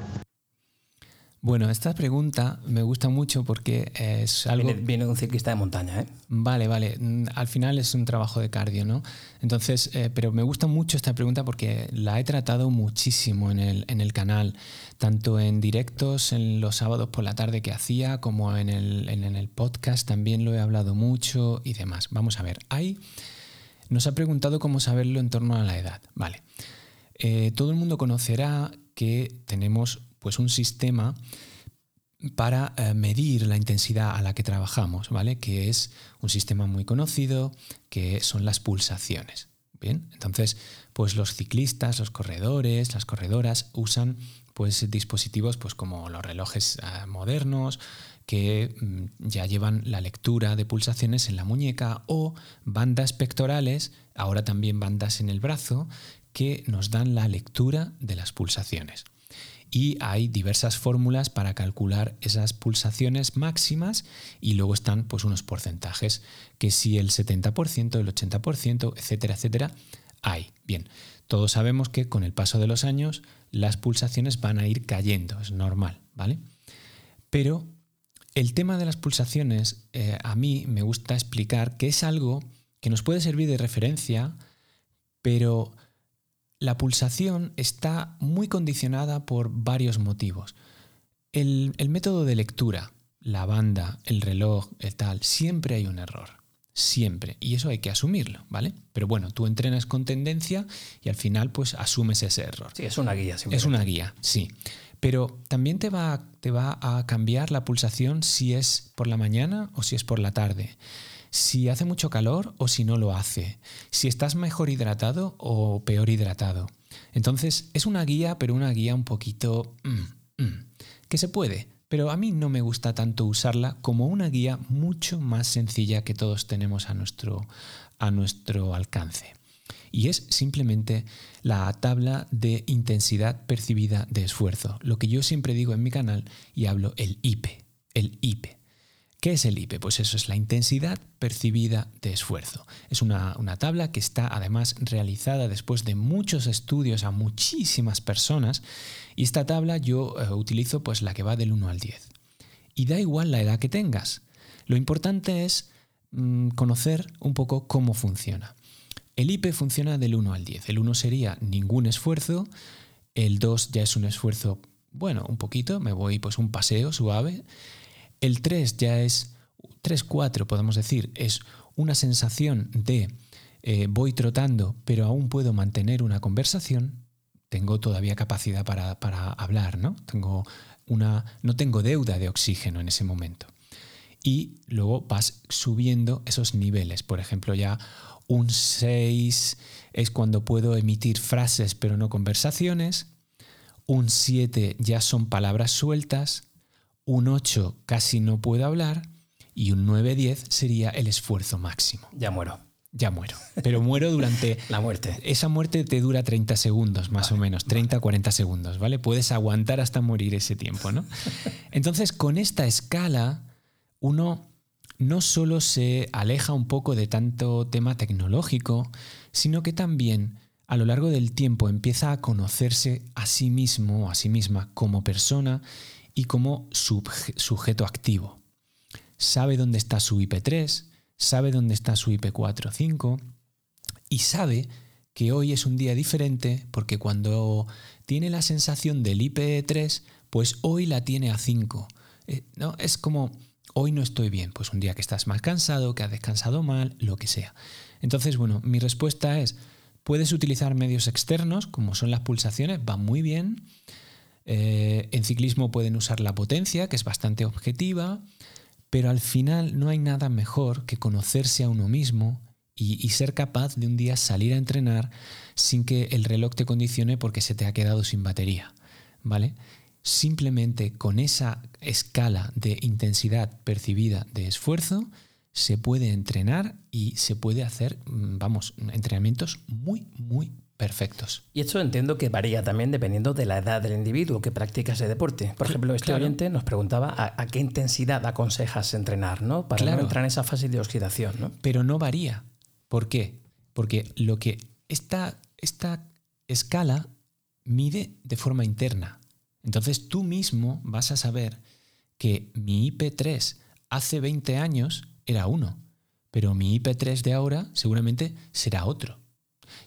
Bueno, esta pregunta me gusta mucho porque es algo... Viene, de un ciclista de montaña, ¿eh? Vale, vale. Mm, al final es un trabajo de cardio, ¿no? Entonces, eh, pero me gusta mucho esta pregunta porque la he tratado muchísimo en el, en el canal, tanto en directos en los sábados por la tarde que hacía, como en el, en el podcast también lo he hablado mucho y demás. Vamos a ver, hay nos ha preguntado cómo saberlo en torno a la edad. Vale. Eh, todo el mundo conocerá que tenemos pues, un sistema para eh, medir la intensidad a la que trabajamos, ¿vale? Que es un sistema muy conocido, que son las pulsaciones. Bien, entonces, pues los ciclistas, los corredores, las corredoras usan pues dispositivos pues como los relojes eh, modernos, que mm, ya llevan la lectura de pulsaciones en la muñeca o bandas pectorales, ahora también bandas en el brazo, que nos dan la lectura de las pulsaciones. Y hay diversas fórmulas para calcular esas pulsaciones máximas y luego están pues unos porcentajes que si el 70%, el 80%, etcétera, etcétera, hay. Bien, todos sabemos que con el paso de los años las pulsaciones van a ir cayendo, es normal, ¿vale? Pero el tema de las pulsaciones, eh, a mí me gusta explicar que es algo que nos puede servir de referencia, pero la pulsación está muy condicionada por varios motivos. El, el, método de lectura, la banda, el reloj, el tal, siempre hay un error. Siempre. Y eso hay que asumirlo, ¿vale? Pero bueno, tú entrenas con tendencia y al final pues asumes ese error. Sí, es una guía. Es una guía, sí. Pero también te va, te va a cambiar la pulsación si es por la mañana o si es por la tarde. Si hace mucho calor o si no lo hace. Si estás mejor hidratado o peor hidratado. Entonces es una guía, pero una guía un poquito... Mm, mm, que se puede, pero a mí no me gusta tanto usarla como una guía mucho más sencilla que todos tenemos a nuestro, a nuestro alcance y es simplemente la tabla de intensidad percibida de esfuerzo, lo que yo siempre digo en mi canal y hablo el IP, el IP. ¿Qué es el IP? Pues eso es la intensidad percibida de esfuerzo. Es una, tabla que está además realizada después de muchos estudios a muchísimas personas y esta tabla yo eh, utilizo pues la que va del 1 al 10. Y da igual la edad que tengas. Lo importante es mm, conocer un poco cómo funciona. El IP funciona del 1 al 10. El 1 sería ningún esfuerzo, el 2 ya es un esfuerzo, bueno, un poquito, me voy pues un paseo suave. El 3 ya es 3, 4, podemos decir, es una sensación de eh, voy trotando, pero aún puedo mantener una conversación. Tengo todavía capacidad para, para hablar, ¿no? Tengo una, no tengo deuda de oxígeno en ese momento. Y luego vas subiendo esos niveles. Por ejemplo, ya un 6 es cuando puedo emitir frases pero no conversaciones. Un 7 ya son palabras sueltas. Un 8 casi no puedo hablar. Y un 9-10 sería el esfuerzo máximo. Ya muero. Ya muero. Pero muero durante... *laughs* La muerte. Esa muerte te dura 30 segundos, más o menos. 30-40 segundos, ¿vale? Puedes aguantar hasta morir ese tiempo, ¿no? *laughs* Entonces, con esta escala, uno no solo se aleja un poco de tanto tema tecnológico, sino que también a lo largo del tiempo empieza a conocerse a sí mismo o a sí misma como persona y como sujeto activo. Sabe dónde está su IP3, sabe dónde está su IP4 5 y sabe que hoy es un día diferente porque cuando tiene la sensación del IP3, pues hoy la tiene a 5. Eh, ¿no? Es como hoy no estoy bien, pues un día que estás más cansado, que has descansado mal, lo que sea. Entonces, bueno, mi respuesta es, Puedes utilizar medios externos, como son las pulsaciones, va muy bien. Eh, en ciclismo pueden usar la potencia, que es bastante objetiva, pero al final no hay nada mejor que conocerse a uno mismo y, ser capaz de un día salir a entrenar sin que el reloj te condicione porque se te ha quedado sin batería. ¿Vale? Simplemente con esa escala de intensidad percibida de esfuerzo, se puede entrenar y se puede hacer, mm, vamos, entrenamientos muy, muy perfectos. Y esto entiendo que varía también dependiendo de la edad del individuo que practica ese deporte. Por ejemplo, este oyente nos preguntaba a, qué intensidad aconsejas entrenar, ¿no? Para no entrar en esa fase de oxidación, ¿no? Pero no varía. ¿Por qué? Porque lo que esta, esta escala mide de forma interna. Entonces tú mismo vas a saber que mi IP3 hace 20 años era uno, pero mi IP3 de ahora seguramente será otro.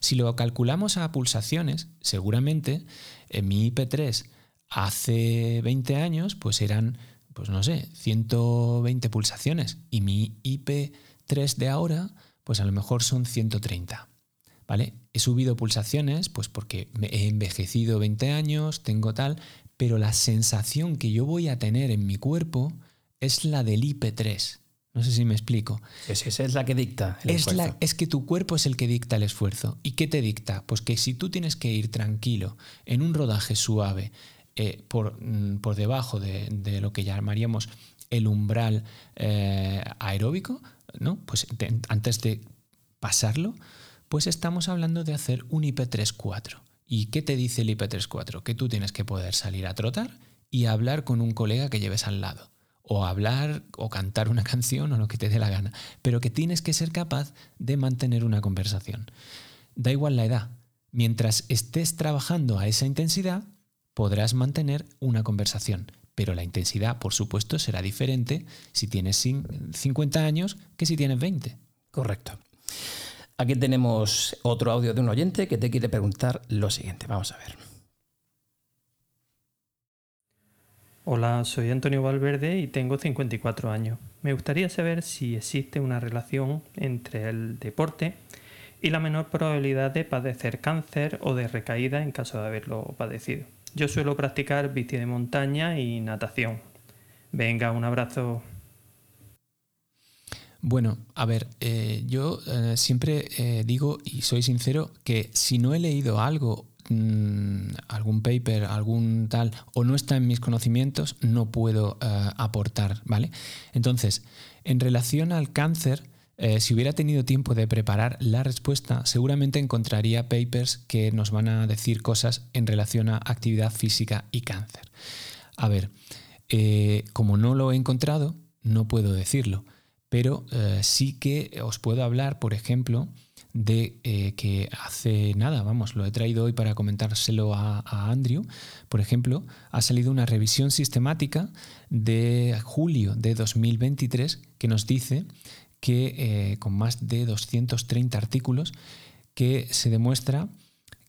Si lo calculamos a pulsaciones, seguramente en eh, mi IP3 hace 20 años pues eran, pues no sé, 120 pulsaciones y mi IP3 de ahora pues a lo mejor son 130. ¿Vale? He subido pulsaciones pues porque he envejecido 20 años, tengo tal, pero la sensación que yo voy a tener en mi cuerpo es la del IP3. No sé si me explico. esa es la que dicta el es esfuerzo. es que tu cuerpo es el que dicta el esfuerzo. ¿Y qué te dicta? Pues que si tú tienes que ir tranquilo, en un rodaje suave, eh, por, mm, por, debajo de, lo que llamaríamos el umbral eh, aeróbico, ¿no? Pues antes de pasarlo, pues estamos hablando de hacer un IP34. ¿Y qué te dice el IP34? Que tú tienes que poder salir a trotar y hablar con un colega que lleves al lado o hablar o cantar una *laughs* canción o lo que te dé la gana, pero que tienes que ser capaz de mantener una conversación. Da igual la edad. Mientras estés trabajando a esa intensidad, podrás mantener una conversación, pero la intensidad, por supuesto, será diferente si tienes 50 años que si tienes 20. Correcto. Aquí tenemos otro audio de un oyente que te quiere preguntar lo siguiente. Vamos a ver. Hola, soy Antonio Valverde y tengo 54 años. Me gustaría saber si existe una relación entre el deporte y la menor probabilidad de padecer cáncer o de recaída en caso de haberlo padecido. Yo suelo practicar bici de montaña y natación. Venga, un abrazo. Bueno, a ver, eh, yo eh, siempre eh, digo y soy sincero que si no he leído algo Mm, algún paper, algún tal, o no está en mis conocimientos, no puedo aportar, ¿vale? Entonces, en relación al cáncer, si hubiera tenido tiempo de preparar la respuesta, seguramente encontraría papers que nos van a decir cosas en relación a actividad física y cáncer. A ver, como no lo he encontrado, no puedo decirlo, pero sí que os puedo hablar, por ejemplo, de eh, que hace nada, vamos, lo he traído hoy para comentárselo a, Andrew, por ejemplo, ha salido una revisión sistemática de julio de 2023 que nos dice que eh, con más de 230 artículos que se demuestra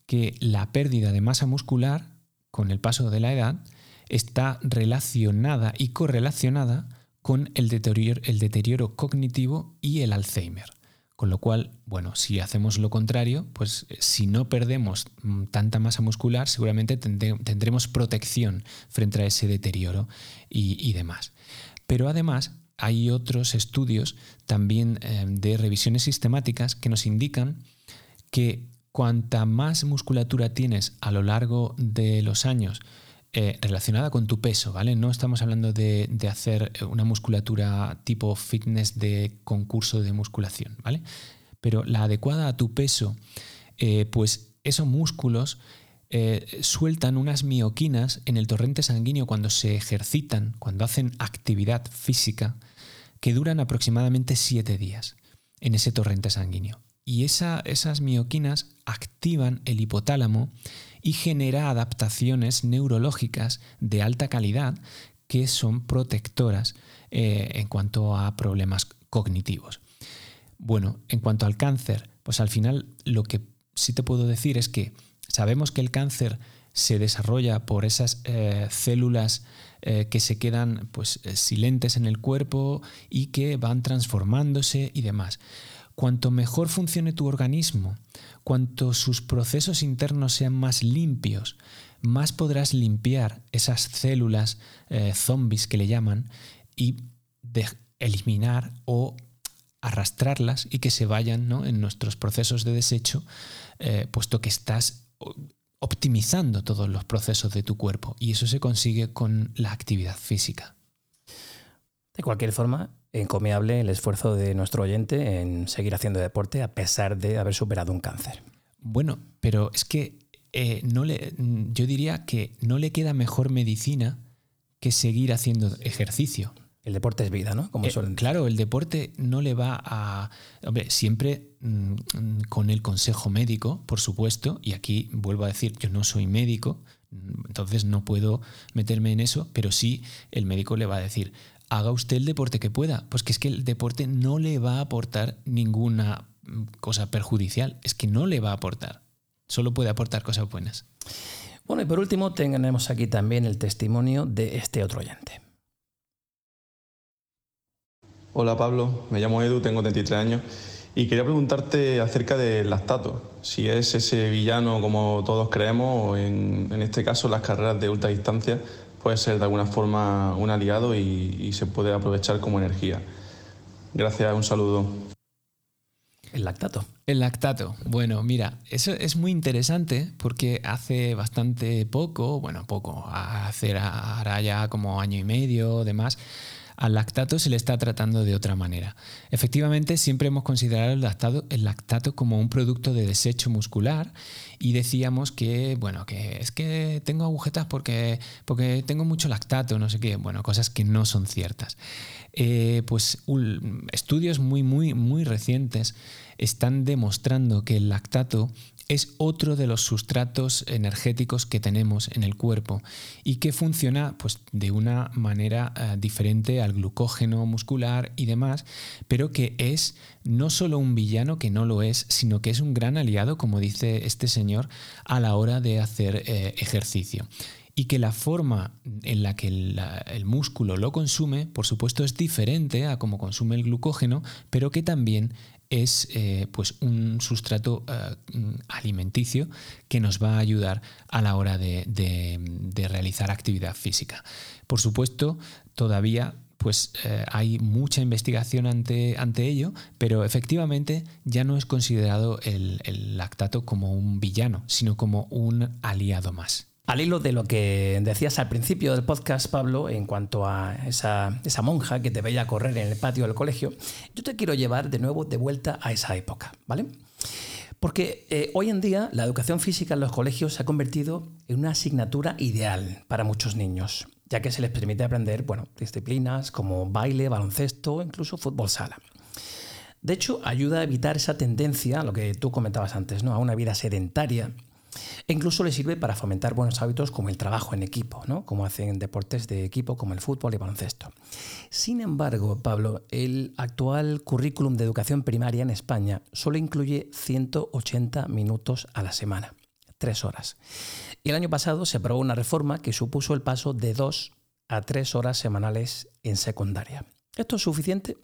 que la pérdida de masa muscular con el paso de la edad está relacionada y correlacionada con el deterioro, el deterioro cognitivo y el Alzheimer. Con lo cual, bueno, si hacemos lo contrario, pues eh, si no perdemos mm, tanta masa muscular, seguramente tendremos protección frente a ese deterioro y, demás. Pero además, hay otros estudios también eh, de revisiones sistemáticas que nos indican que cuanta más musculatura tienes a lo largo de los años, eh, relacionada con tu peso, ¿vale? No estamos hablando de, hacer una musculatura tipo fitness de concurso de musculación, ¿vale? Pero la adecuada a tu peso, eh, pues esos músculos eh, sueltan unas mioquinas en el torrente sanguíneo cuando se ejercitan, cuando hacen actividad física, que duran aproximadamente siete días en ese torrente sanguíneo. Y esas mioquinas activan el hipotálamo y genera adaptaciones neurológicas de alta calidad que son protectoras eh, en cuanto a problemas cognitivos. Bueno, en cuanto al cáncer, pues al final lo que sí te puedo decir es que sabemos que el cáncer se desarrolla por esas eh, células eh, que se quedan pues, silentes en el cuerpo y que van transformándose y demás. Cuanto mejor funcione tu organismo, cuanto sus procesos internos sean más limpios, más podrás limpiar esas células eh, zombies que le llaman y eliminar o arrastrarlas y que se vayan en nuestros procesos de desecho, eh, puesto que estás optimizando todos los procesos de tu cuerpo y eso se consigue con la actividad física. De cualquier forma, encomiable el esfuerzo de nuestro oyente en seguir haciendo deporte a pesar de haber superado un cáncer. Bueno, pero es que eh, no le, yo diría que no le queda mejor medicina que seguir haciendo ejercicio. El deporte es vida, ¿no? Como eh, claro, el deporte no le va a... Hombre, siempre mm, con el consejo médico, por supuesto, y aquí vuelvo a decir, yo no soy médico, entonces no puedo meterme en eso, pero sí el médico le va a decir, haga usted el deporte que pueda, pues que es que el deporte no le va a aportar ninguna mm, cosa perjudicial, es que no le va a aportar, solo puede aportar cosas buenas. Bueno, y por último tenemos aquí también el testimonio de este otro oyente. Hola Pablo, me llamo Edu, tengo 33 años y quería preguntarte acerca del lactato, si es ese villano como todos creemos o en, este caso las carreras de ultra distancia puede ser de alguna forma un aliado y, y se puede aprovechar como energía. Gracias, un saludo. El lactato. El lactato. Bueno, mira, eso es muy interesante porque hace bastante poco, bueno, poco, hace ahora ya como año y medio, demás, al lactato se le está tratando de otra manera. Efectivamente, siempre hemos considerado el lactato, como un producto de desecho muscular y decíamos que, bueno, que es que tengo agujetas porque, porque tengo mucho lactato, no sé qué, bueno, cosas que no son ciertas. Eh, pues estudios muy, muy, muy recientes están demostrando que el lactato es otro de los sustratos energéticos que tenemos en el cuerpo y que funciona pues, de una manera eh, diferente al glucógeno muscular y demás, pero que es no solo un villano que no lo es, sino que es un gran aliado, como dice este señor, a la hora de hacer eh, ejercicio. Y que la forma en la que el, músculo lo consume, por supuesto, es diferente a cómo consume el glucógeno, pero que también es eh, pues un sustrato eh, alimenticio que nos va a ayudar a la hora de, realizar actividad física. Por supuesto, todavía pues eh, hay mucha investigación ante, ante, ello, pero efectivamente ya no es considerado el lactato como un villano, sino como un aliado más. Al hilo de lo que decías al principio del podcast, Pablo, en cuanto a esa, monja que te veía correr en el patio del colegio, yo te quiero llevar de nuevo de vuelta a esa época, ¿vale? Porque eh, hoy en día la educación física en los colegios se ha convertido en una asignatura ideal para muchos niños, ya que se les permite aprender bueno, disciplinas como baile, baloncesto, incluso fútbol sala. De hecho, ayuda a evitar esa tendencia, lo que tú comentabas antes, ¿no? a una vida sedentaria e incluso le sirve para fomentar buenos hábitos como el trabajo en equipo, ¿no? como hacen deportes de equipo como el fútbol y baloncesto. Sin embargo, Pablo, el actual currículum de educación primaria en España solo incluye 180 minutos a la semana, tres horas. Y el año pasado se aprobó una reforma que supuso el paso de dos a tres horas semanales en secundaria. ¿Esto es suficiente?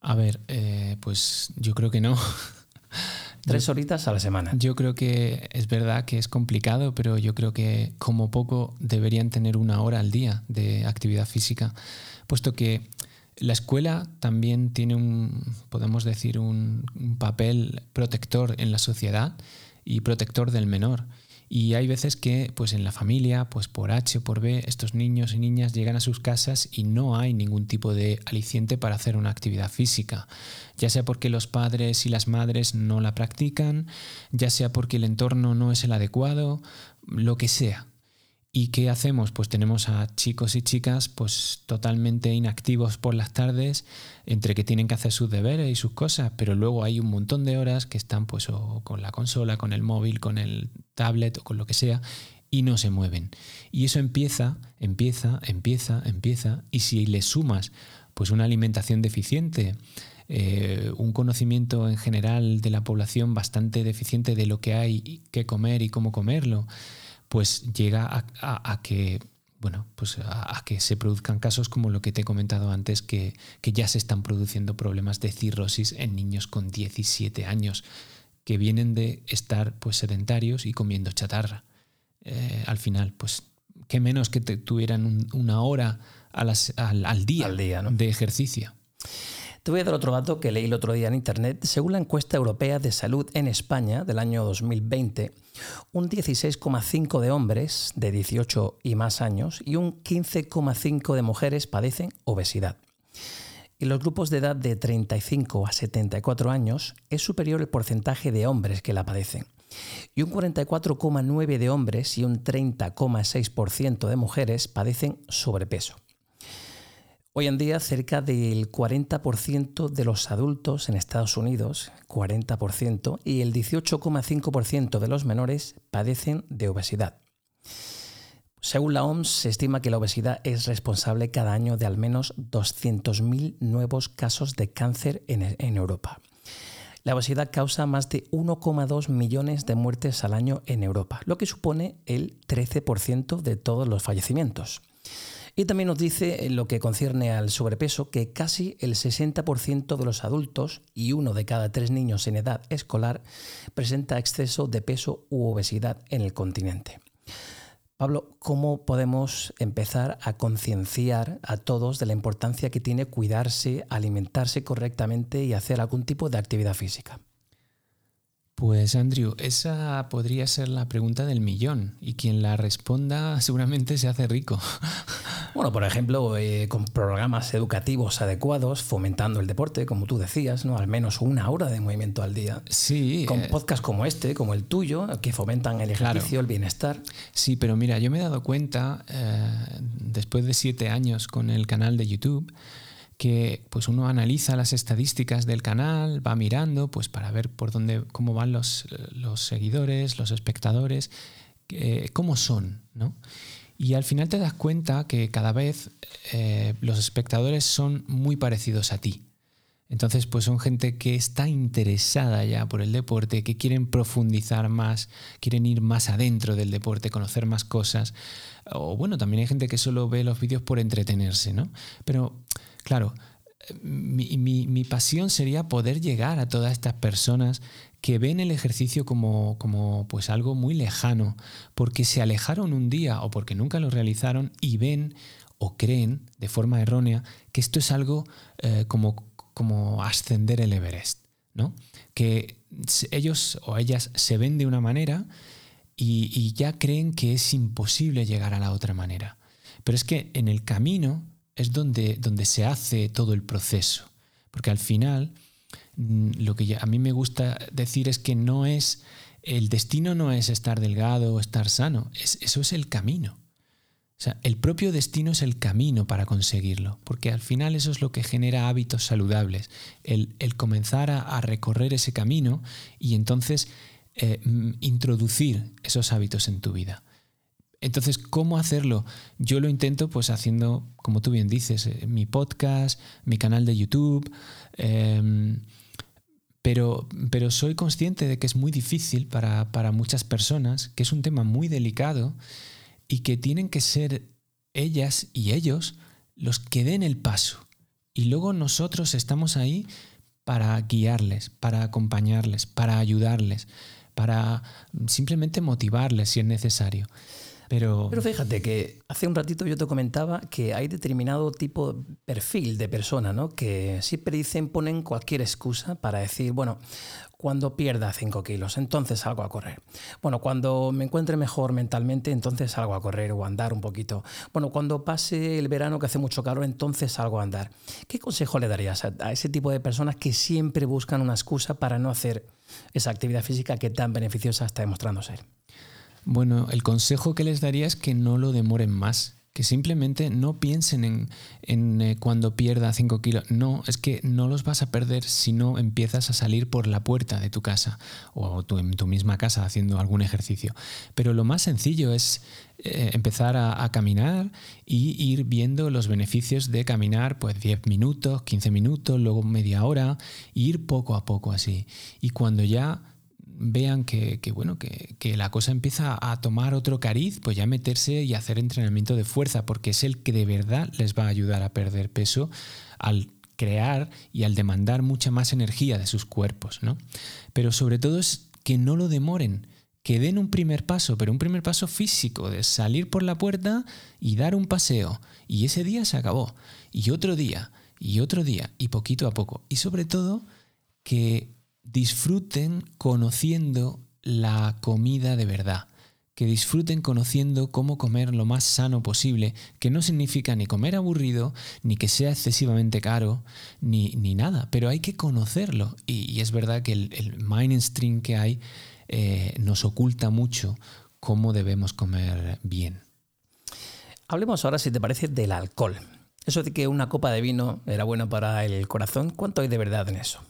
A ver, eh, pues yo creo que no. *laughs* Tres horitas a la semana. Yo creo que es verdad que es complicado, pero yo creo que como poco deberían tener una hora al día de actividad física, puesto que la escuela también tiene un, podemos decir, un, un papel protector en la sociedad y protector del menor. Y hay veces que, pues en la familia, pues por H o por B, estos niños y niñas llegan a sus casas y no hay ningún tipo de aliciente para hacer una actividad física. Ya sea porque los padres y las madres no la practican, ya sea porque el entorno no es el adecuado, lo que sea. ¿Y qué hacemos? Pues tenemos a chicos y chicas pues totalmente inactivos por las tardes, entre que tienen que hacer sus deberes y sus cosas, pero luego hay un montón de horas que están pues con la consola, con el móvil, con el tablet o con lo que sea y no se mueven. Y eso empieza, empieza, empieza, empieza y si le sumas pues una alimentación deficiente, eh, un conocimiento en general de la población bastante deficiente de lo que hay que comer y cómo comerlo, pues llega a, que bueno, pues a, que se produzcan casos como lo que te he comentado antes, que, ya se están produciendo problemas de cirrosis en niños con 17 años. que vienen de estar pues sedentarios y comiendo chatarra. Eh, al final, pues qué menos que te tuvieran una hora al, día, de ejercicio. Te voy a dar otro dato que leí el otro día en Internet. Según la encuesta europea de salud en España del año 2020, un 16,5 de hombres de 18 y más años y un 15,5 de mujeres padecen obesidad. En los grupos de edad de 35 a 74 años es superior el porcentaje de hombres que la padecen. Y un 44,9 de hombres y un 30,6% de mujeres padecen sobrepeso. Hoy en día cerca del 40% de los adultos en Estados Unidos, 40%, y el 18,5% de los menores padecen de obesidad. Según la OMS, se estima que la obesidad es responsable cada año de al menos 200.000 nuevos casos de cáncer en, en Europa. La obesidad causa más de 1,2 millones de muertes al año en Europa, lo que supone el 13% de todos los fallecimientos. Y también nos dice en lo que concierne al sobrepeso que casi el 60% de los adultos y uno de cada tres niños en edad escolar presenta exceso de peso u obesidad en el continente. Pablo, ¿cómo podemos empezar a concienciar a todos de la importancia que tiene cuidarse, alimentarse correctamente y hacer algún tipo de actividad física? Pues Andrew, esa podría ser la pregunta del millón y quien la responda *laughs* seguramente se hace rico. *laughs* Bueno, por ejemplo, eh, con programas educativos adecuados, fomentando el deporte, como tú decías, ¿no? Al menos una hora de movimiento al día. Sí. Con eh, podcasts como este, como el tuyo, que fomentan el ejercicio, el bienestar. Sí, pero mira, yo me he dado cuenta, eh, después de siete años con el canal de YouTube, que pues uno analiza las estadísticas del canal, va mirando pues para ver por dónde, cómo van los, seguidores, los espectadores, eh, cómo son, ¿no? Y al final te das cuenta que cada vez eh, los espectadores son muy parecidos a ti. Entonces, pues son gente que está interesada ya por el deporte, que quieren profundizar más, quieren ir más adentro del deporte, conocer más cosas. O bueno, también hay gente que solo ve los vídeos por entretenerse, ¿no? Pero Claro, mi, pasión sería poder llegar a todas estas personas que ven el ejercicio como, como, pues algo muy lejano, porque se alejaron un día o porque nunca lo realizaron y ven o creen de forma errónea que esto es algo eh, como, como ascender el Everest, ¿no? Que ellos o ellas se ven de una manera y ya creen que es imposible llegar a la otra manera. Pero es que en el camino es donde, donde se hace todo el proceso. Porque al final, mm, lo que a mí me gusta decir es que no es, el destino no es estar delgado o estar sano, es, eso es el camino. O sea, el propio destino es el camino para conseguirlo, porque al final eso es lo que genera hábitos saludables, el, comenzar a, recorrer ese camino y entonces eh, mm, introducir esos hábitos en tu vida. Entonces, ¿cómo hacerlo? Yo lo intento pues haciendo, como tú bien dices, eh, mi podcast, mi canal de YouTube, em, pero, pero, soy consciente de que es muy difícil para, muchas personas, que es un tema muy delicado y que tienen que ser ellas y ellos los que den el paso. Y luego nosotros estamos ahí para guiarles, para acompañarles, para ayudarles, para simplemente motivarles si es necesario. Pero... fíjate que hace un ratito yo te comentaba que hay determinado tipo de perfil de persona, ¿no? Que siempre dicen, ponen cualquier excusa para decir, bueno, cuando pierda 5 kilos, entonces salgo a correr. Bueno, cuando me encuentre mejor mentalmente, entonces salgo a correr o a andar un poquito. Bueno, cuando pase el verano que hace mucho calor, entonces salgo a andar. ¿Qué consejo le darías a ese tipo de personas que siempre buscan una excusa para no hacer esa actividad física que tan beneficiosa está demostrando ser? Bueno, el consejo que les daría es que no lo demoren más, que simplemente no piensen en, en eh, cuando pierda 5 kilos. No, es que no los vas a perder si no empiezas a salir por la puerta de tu casa o en tu misma casa haciendo algún ejercicio. Pero lo más sencillo es eh, empezar a, caminar y ir viendo los beneficios de caminar pues 10 minutos, 15 minutos, luego media hora, ir poco a poco así. Y cuando ya vean que, bueno, que, la cosa empieza a tomar otro cariz, pues ya meterse y hacer entrenamiento de fuerza, porque es el que de verdad les va a ayudar a perder peso al crear y al demandar mucha más energía de sus cuerpos, ¿no? Pero sobre todo es que no lo demoren, que den un primer paso, pero un primer paso físico, de salir por la puerta y dar un paseo. Y ese día se acabó. Y otro día, y otro día, y poquito a poco. Y sobre todo, que disfruten conociendo la comida de verdad. Que disfruten conociendo cómo comer lo más sano posible, que no significa ni comer aburrido, ni que sea excesivamente caro, ni, ni nada, pero hay que conocerlo. Y, es verdad que el, el mainstream que hay eh, nos oculta mucho cómo debemos comer bien. Hablemos ahora, si te parece, del alcohol. Eso de que una copa de vino era bueno para el corazón, ¿cuánto hay de verdad en eso?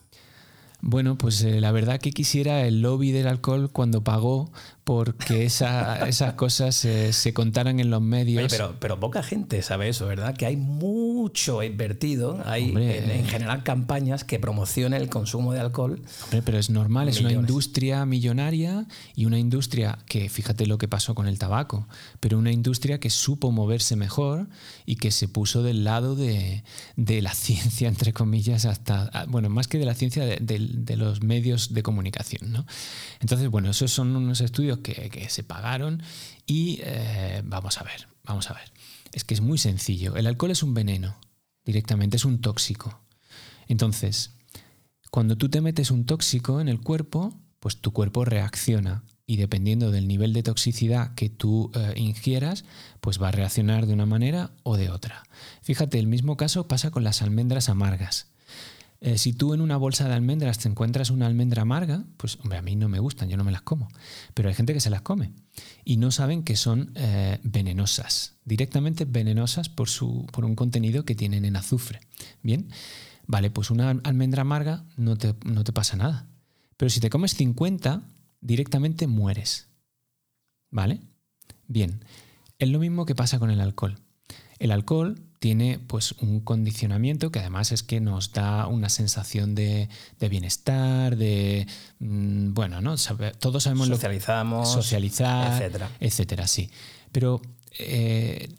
Bueno, pues eh, la verdad que quisiera el lobby del alcohol cuando pagó porque esas cosas se contaran en los medios. pero, pero poca gente sabe eso, ¿verdad? Que hay mucho invertido, hay en, general campañas que promocionan el consumo de alcohol. Hombre, pero es normal, es una industria millonaria y una industria que, fíjate lo que pasó con el tabaco, pero una industria que supo moverse mejor y que se puso del lado de, la *laughs* ciencia, entre comillas, hasta, bueno, más que de la ciencia, de, de los medios de comunicación. ¿no? Entonces, bueno, esos son unos estudios que, se pagaron y eh, vamos a ver, vamos a ver. Es que es muy sencillo. El alcohol es un veneno, directamente, es un tóxico. Entonces, cuando tú te metes un tóxico en el cuerpo, pues tu cuerpo reacciona y dependiendo del nivel de toxicidad que tú eh, ingieras, pues va a reaccionar de una manera o de otra. Fíjate, el mismo caso pasa con las almendras amargas. Eh, si tú en una bolsa de almendras te encuentras una almendra amarga, pues hombre, a mí no me gustan, yo no me las como. Pero hay gente que se las come y no saben que son eh, venenosas, directamente venenosas por, su, por un contenido que tienen en azufre. Bien, vale, pues una almendra amarga no te, no te pasa nada. Pero si te comes 50, directamente mueres. ¿Vale? Bien, es lo mismo que pasa con el alcohol. El alcohol tiene pues un condicionamiento que además es que nos da una sensación de, bienestar, de mm, bueno, ¿no? todos sabemos Socializamos, lo socializar, etcétera, etcétera, sí. Pero eh,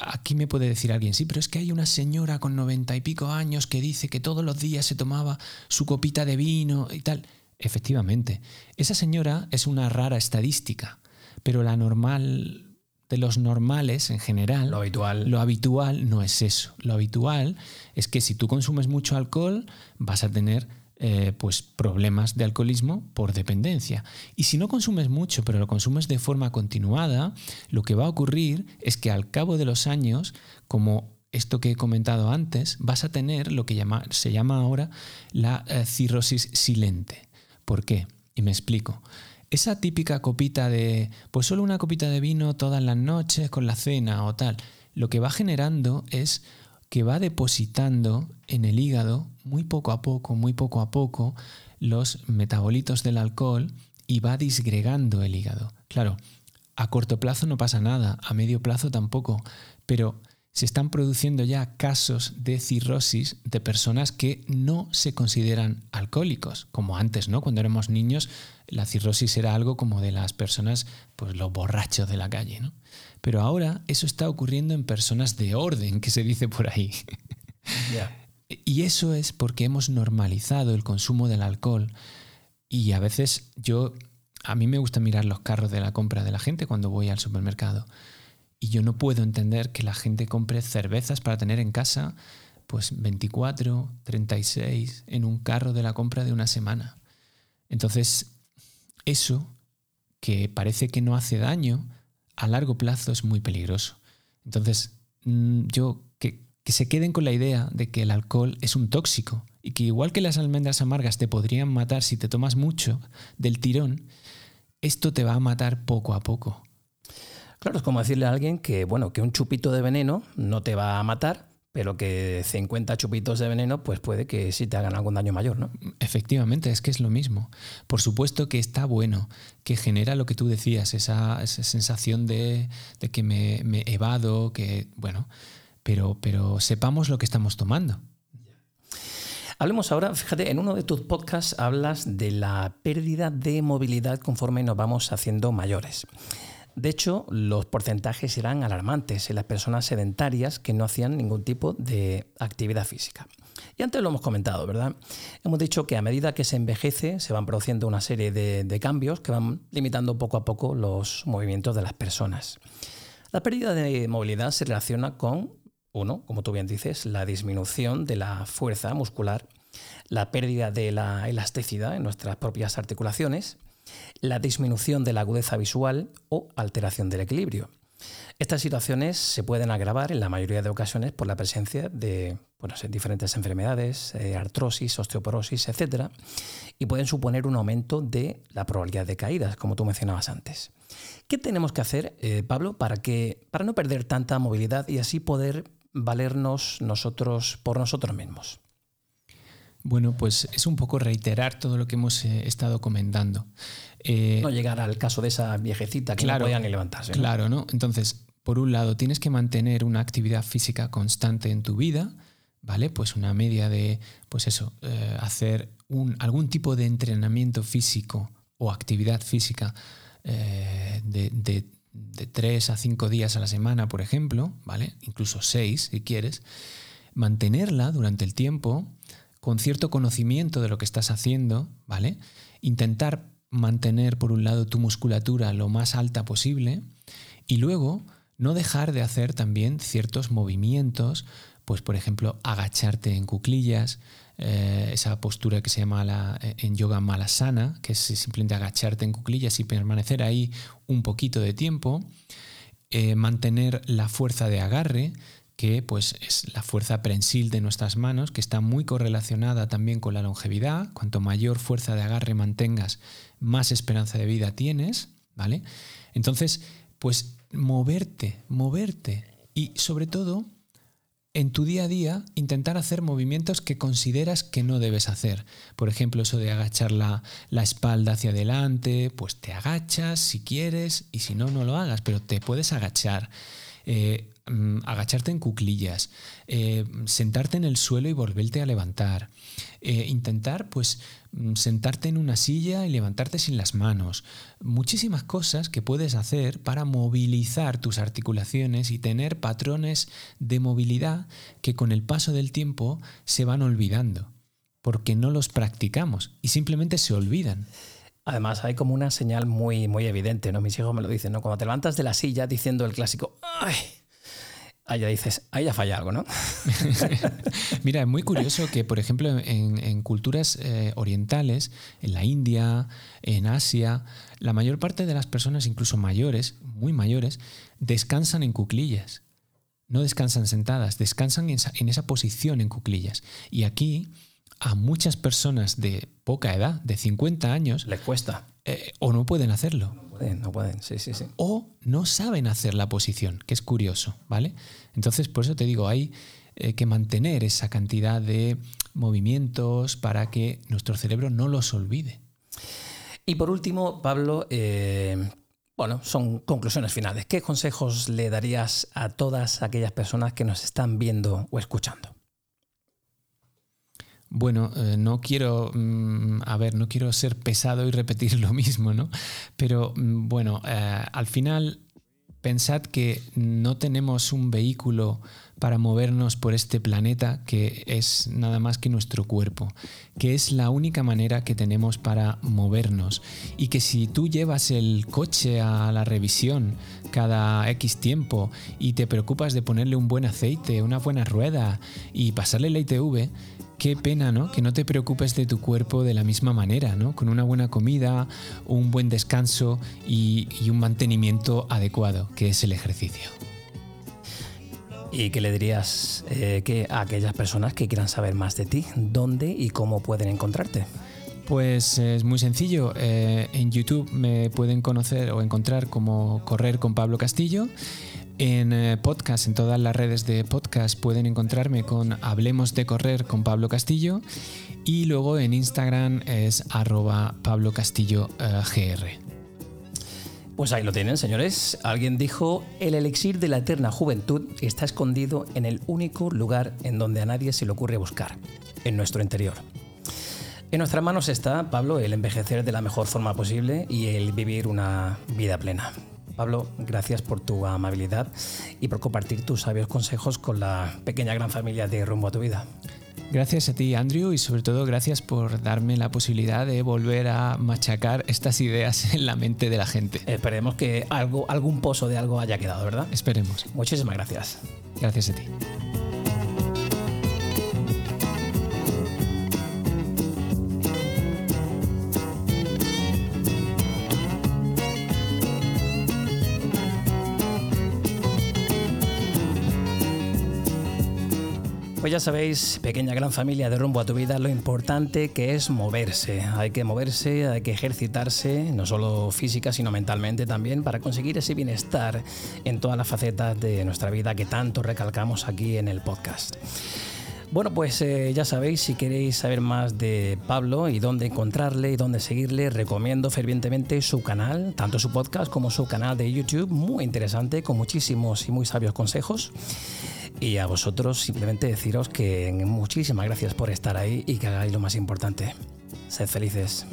aquí me puede decir alguien, sí, pero es que hay una señora con noventa y pico años que dice que todos los días se tomaba su copita de vino y tal. Efectivamente, esa señora es una rara estadística, pero la normal de los normales en general. Lo habitual. Lo habitual no es eso. Lo habitual es que si tú consumes mucho alcohol vas a tener eh, pues problemas de alcoholismo por dependencia. Y si no consumes mucho, pero lo consumes de forma continuada, lo que va a ocurrir es que al cabo de los años, como esto que he comentado antes, vas a tener lo que llama, se llama ahora la eh, cirrosis silente. ¿Por qué? Y me explico esa típica copita de, pues solo una copita de vino todas las noches con la cena o tal, lo que va generando es que va depositando en el hígado muy poco a poco, muy poco a poco, los metabolitos del alcohol y va disgregando el hígado. Claro, a corto plazo no pasa nada, a medio plazo tampoco, pero se están produciendo ya casos de cirrosis de personas que no se consideran alcohólicos, como antes, ¿no? Cuando éramos niños, la cirrosis era algo como de las personas, pues los borrachos de la calle, ¿no? Pero ahora eso está ocurriendo en personas de orden, que se dice por ahí. *laughs* Y eso es porque hemos normalizado el consumo del alcohol y a veces yo, a mí me gusta mirar los carros de la compra de la gente cuando voy al supermercado y yo no puedo entender que la gente compre cervezas para tener en casa pues 24, 36 en un carro de la compra de una semana. Entonces, eso que parece que no hace daño, a largo plazo es muy peligroso. Entonces, mm, yo que, que se queden con la idea de que el alcohol es un tóxico y que igual que las almendras amargas te podrían matar si te tomas mucho del tirón, esto te va a matar poco a poco. Claro, es como decirle a alguien que, bueno, que un chupito de veneno no te va a matar, pero que 50 chupitos de veneno, pues puede que sí te hagan algún daño mayor, ¿no? Efectivamente, es que es lo mismo. Por supuesto que está bueno, que genera lo que tú decías, esa, sensación de, que me, me, evado, que, bueno, pero, pero sepamos lo que estamos tomando. Hablemos ahora, fíjate, en uno de tus podcasts hablas de la pérdida de movilidad conforme nos vamos haciendo mayores. De hecho, los porcentajes eran alarmantes en las personas sedentarias que no hacían ningún tipo de actividad física. Y antes lo hemos comentado, ¿verdad? Hemos dicho que a medida que se envejece se van produciendo una serie de, cambios que van limitando poco a poco los movimientos de las personas. La pérdida de movilidad se relaciona con, uno, como tú bien dices, la disminución de la fuerza muscular, la pérdida de la elasticidad en nuestras propias articulaciones, la disminución de la agudeza visual o alteración del equilibrio. Estas situaciones se pueden agravar en la mayoría de ocasiones por la presencia de diferentes enfermedades, eh, artrosis, osteoporosis, etc. Y pueden suponer un aumento de la probabilidad de caídas, como tú mencionabas antes. ¿Qué tenemos que hacer, eh, Pablo, para, que, para no perder tanta movilidad y así poder valernos nosotros por nosotros mismos? Bueno, pues es un poco reiterar todo lo que hemos eh, estado comentando. no llegar al caso de esa viejecita que no podía ni levantarse. Claro, ¿no? Entonces, por un lado, tienes que mantener una actividad física constante en tu vida, ¿vale? Pues una media de, pues eso, eh, hacer un, algún tipo de entrenamiento físico o actividad física eh, de, de, de, tres a cinco días a la semana, por ejemplo, ¿vale? Incluso seis, si quieres. Mantenerla durante el tiempo con cierto conocimiento de lo que estás haciendo, ¿vale? Intentar mantener, por un lado, tu musculatura lo más alta posible y luego no dejar de hacer también ciertos movimientos, pues por ejemplo agacharte en cuclillas, eh, esa postura que se llama la, eh, en yoga malasana, que es simplemente agacharte en cuclillas y permanecer ahí un poquito de tiempo, eh, mantener la fuerza de agarre, que pues es la fuerza prensil de nuestras manos, que está muy correlacionada también con la longevidad. Cuanto mayor fuerza de agarre mantengas, más esperanza de vida tienes, ¿vale? Entonces, pues moverte, moverte y sobre todo en tu día a día intentar hacer movimientos que consideras que no debes hacer. Por ejemplo, eso de agachar la, espalda hacia adelante, pues te agachas si quieres y si no, no lo hagas, pero te puedes agachar. Eh, agacharte en cuclillas, eh, sentarte en el suelo y volverte a levantar, eh, intentar pues mm, sentarte en una silla y levantarte sin las manos, muchísimas cosas que puedes hacer para movilizar tus articulaciones y tener patrones de movilidad que con el paso del tiempo se van olvidando, porque no los practicamos y simplemente se olvidan. Además, hay como una señal muy, muy evidente, ¿no? Mis hijos me lo dicen, ¿no? Cuando te levantas de la silla diciendo el clásico, ¡ay! Ahí ya dices, ahí ya falla algo, ¿no? *laughs* Mira, es muy curioso que, por ejemplo, en, culturas eh, orientales, en la India, en Asia, la mayor parte de las personas, incluso mayores, muy mayores, descansan en cuclillas. No descansan sentadas, descansan en en esa posición en cuclillas. Y aquí a muchas personas de poca edad, de 50 años, les cuesta. Eh, o no pueden hacerlo. No pueden, no pueden, sí, sí, sí. O no saben hacer la posición, que es curioso, ¿vale? Entonces, por eso te digo, hay eh, que mantener esa cantidad de movimientos para que nuestro cerebro no los olvide. Y por último, Pablo, eh, bueno, son conclusiones finales. ¿Qué consejos le darías a todas aquellas personas que nos están viendo o escuchando? Bueno, eh, no quiero, mm, a ver, no quiero ser pesado y repetir *laughs* lo mismo, ¿no? Pero mm, bueno, eh, al final pensad que no tenemos un vehículo para movernos por este planeta que es nada más que nuestro cuerpo, que es la única manera que tenemos para movernos y que si tú llevas el coche a la revisión cada X tiempo y te preocupas de ponerle un buen aceite, una buena rueda y pasarle la ITV, qué pena, ¿no? Que no te preocupes de tu cuerpo de la misma manera, ¿no? Con una buena comida, un buen descanso y, un mantenimiento adecuado, que es el ejercicio. ¿Y qué le dirías eh, que a aquellas personas que quieran saber más de ti? ¿Dónde y cómo pueden encontrarte? Pues es muy sencillo. Eh, en YouTube me pueden conocer o encontrar como Correr con Pablo Castillo en eh, podcast, en todas las redes de podcast pueden encontrarme con Hablemos de Correr con Pablo Castillo y luego en Instagram es arroba Pablo Castillo eh, GR. Pues ahí lo tienen, señores. Alguien dijo, el elixir de la eterna juventud está escondido en el único lugar en donde a nadie se le ocurre buscar, en nuestro interior. En nuestras manos está, Pablo, el envejecer de la mejor forma posible y el vivir una vida plena. Pablo, gracias por tu amabilidad y por compartir tus sabios consejos con la pequeña gran familia de Rumbo a tu vida. Gracias a ti, Andrew, y sobre todo gracias por darme la posibilidad de volver a machacar estas ideas en la mente de la gente. Esperemos que algo, algún pozo de algo haya quedado, ¿verdad? Esperemos. Muchísimas gracias. Gracias a ti. Pues ya sabéis, pequeña gran familia de rumbo a tu vida, lo importante que es moverse. Hay que moverse, hay que ejercitarse, no solo física, sino mentalmente también, para conseguir ese bienestar en todas las facetas de nuestra vida que tanto recalcamos aquí en el podcast. Bueno, pues eh, ya sabéis, si queréis saber más de Pablo y dónde encontrarle y dónde seguirle, recomiendo fervientemente su canal, tanto su podcast como su canal de YouTube, muy interesante, con muchísimos y muy sabios consejos. Y a vosotros simplemente deciros que muchísimas gracias por estar ahí y que hagáis lo más importante. Sed felices.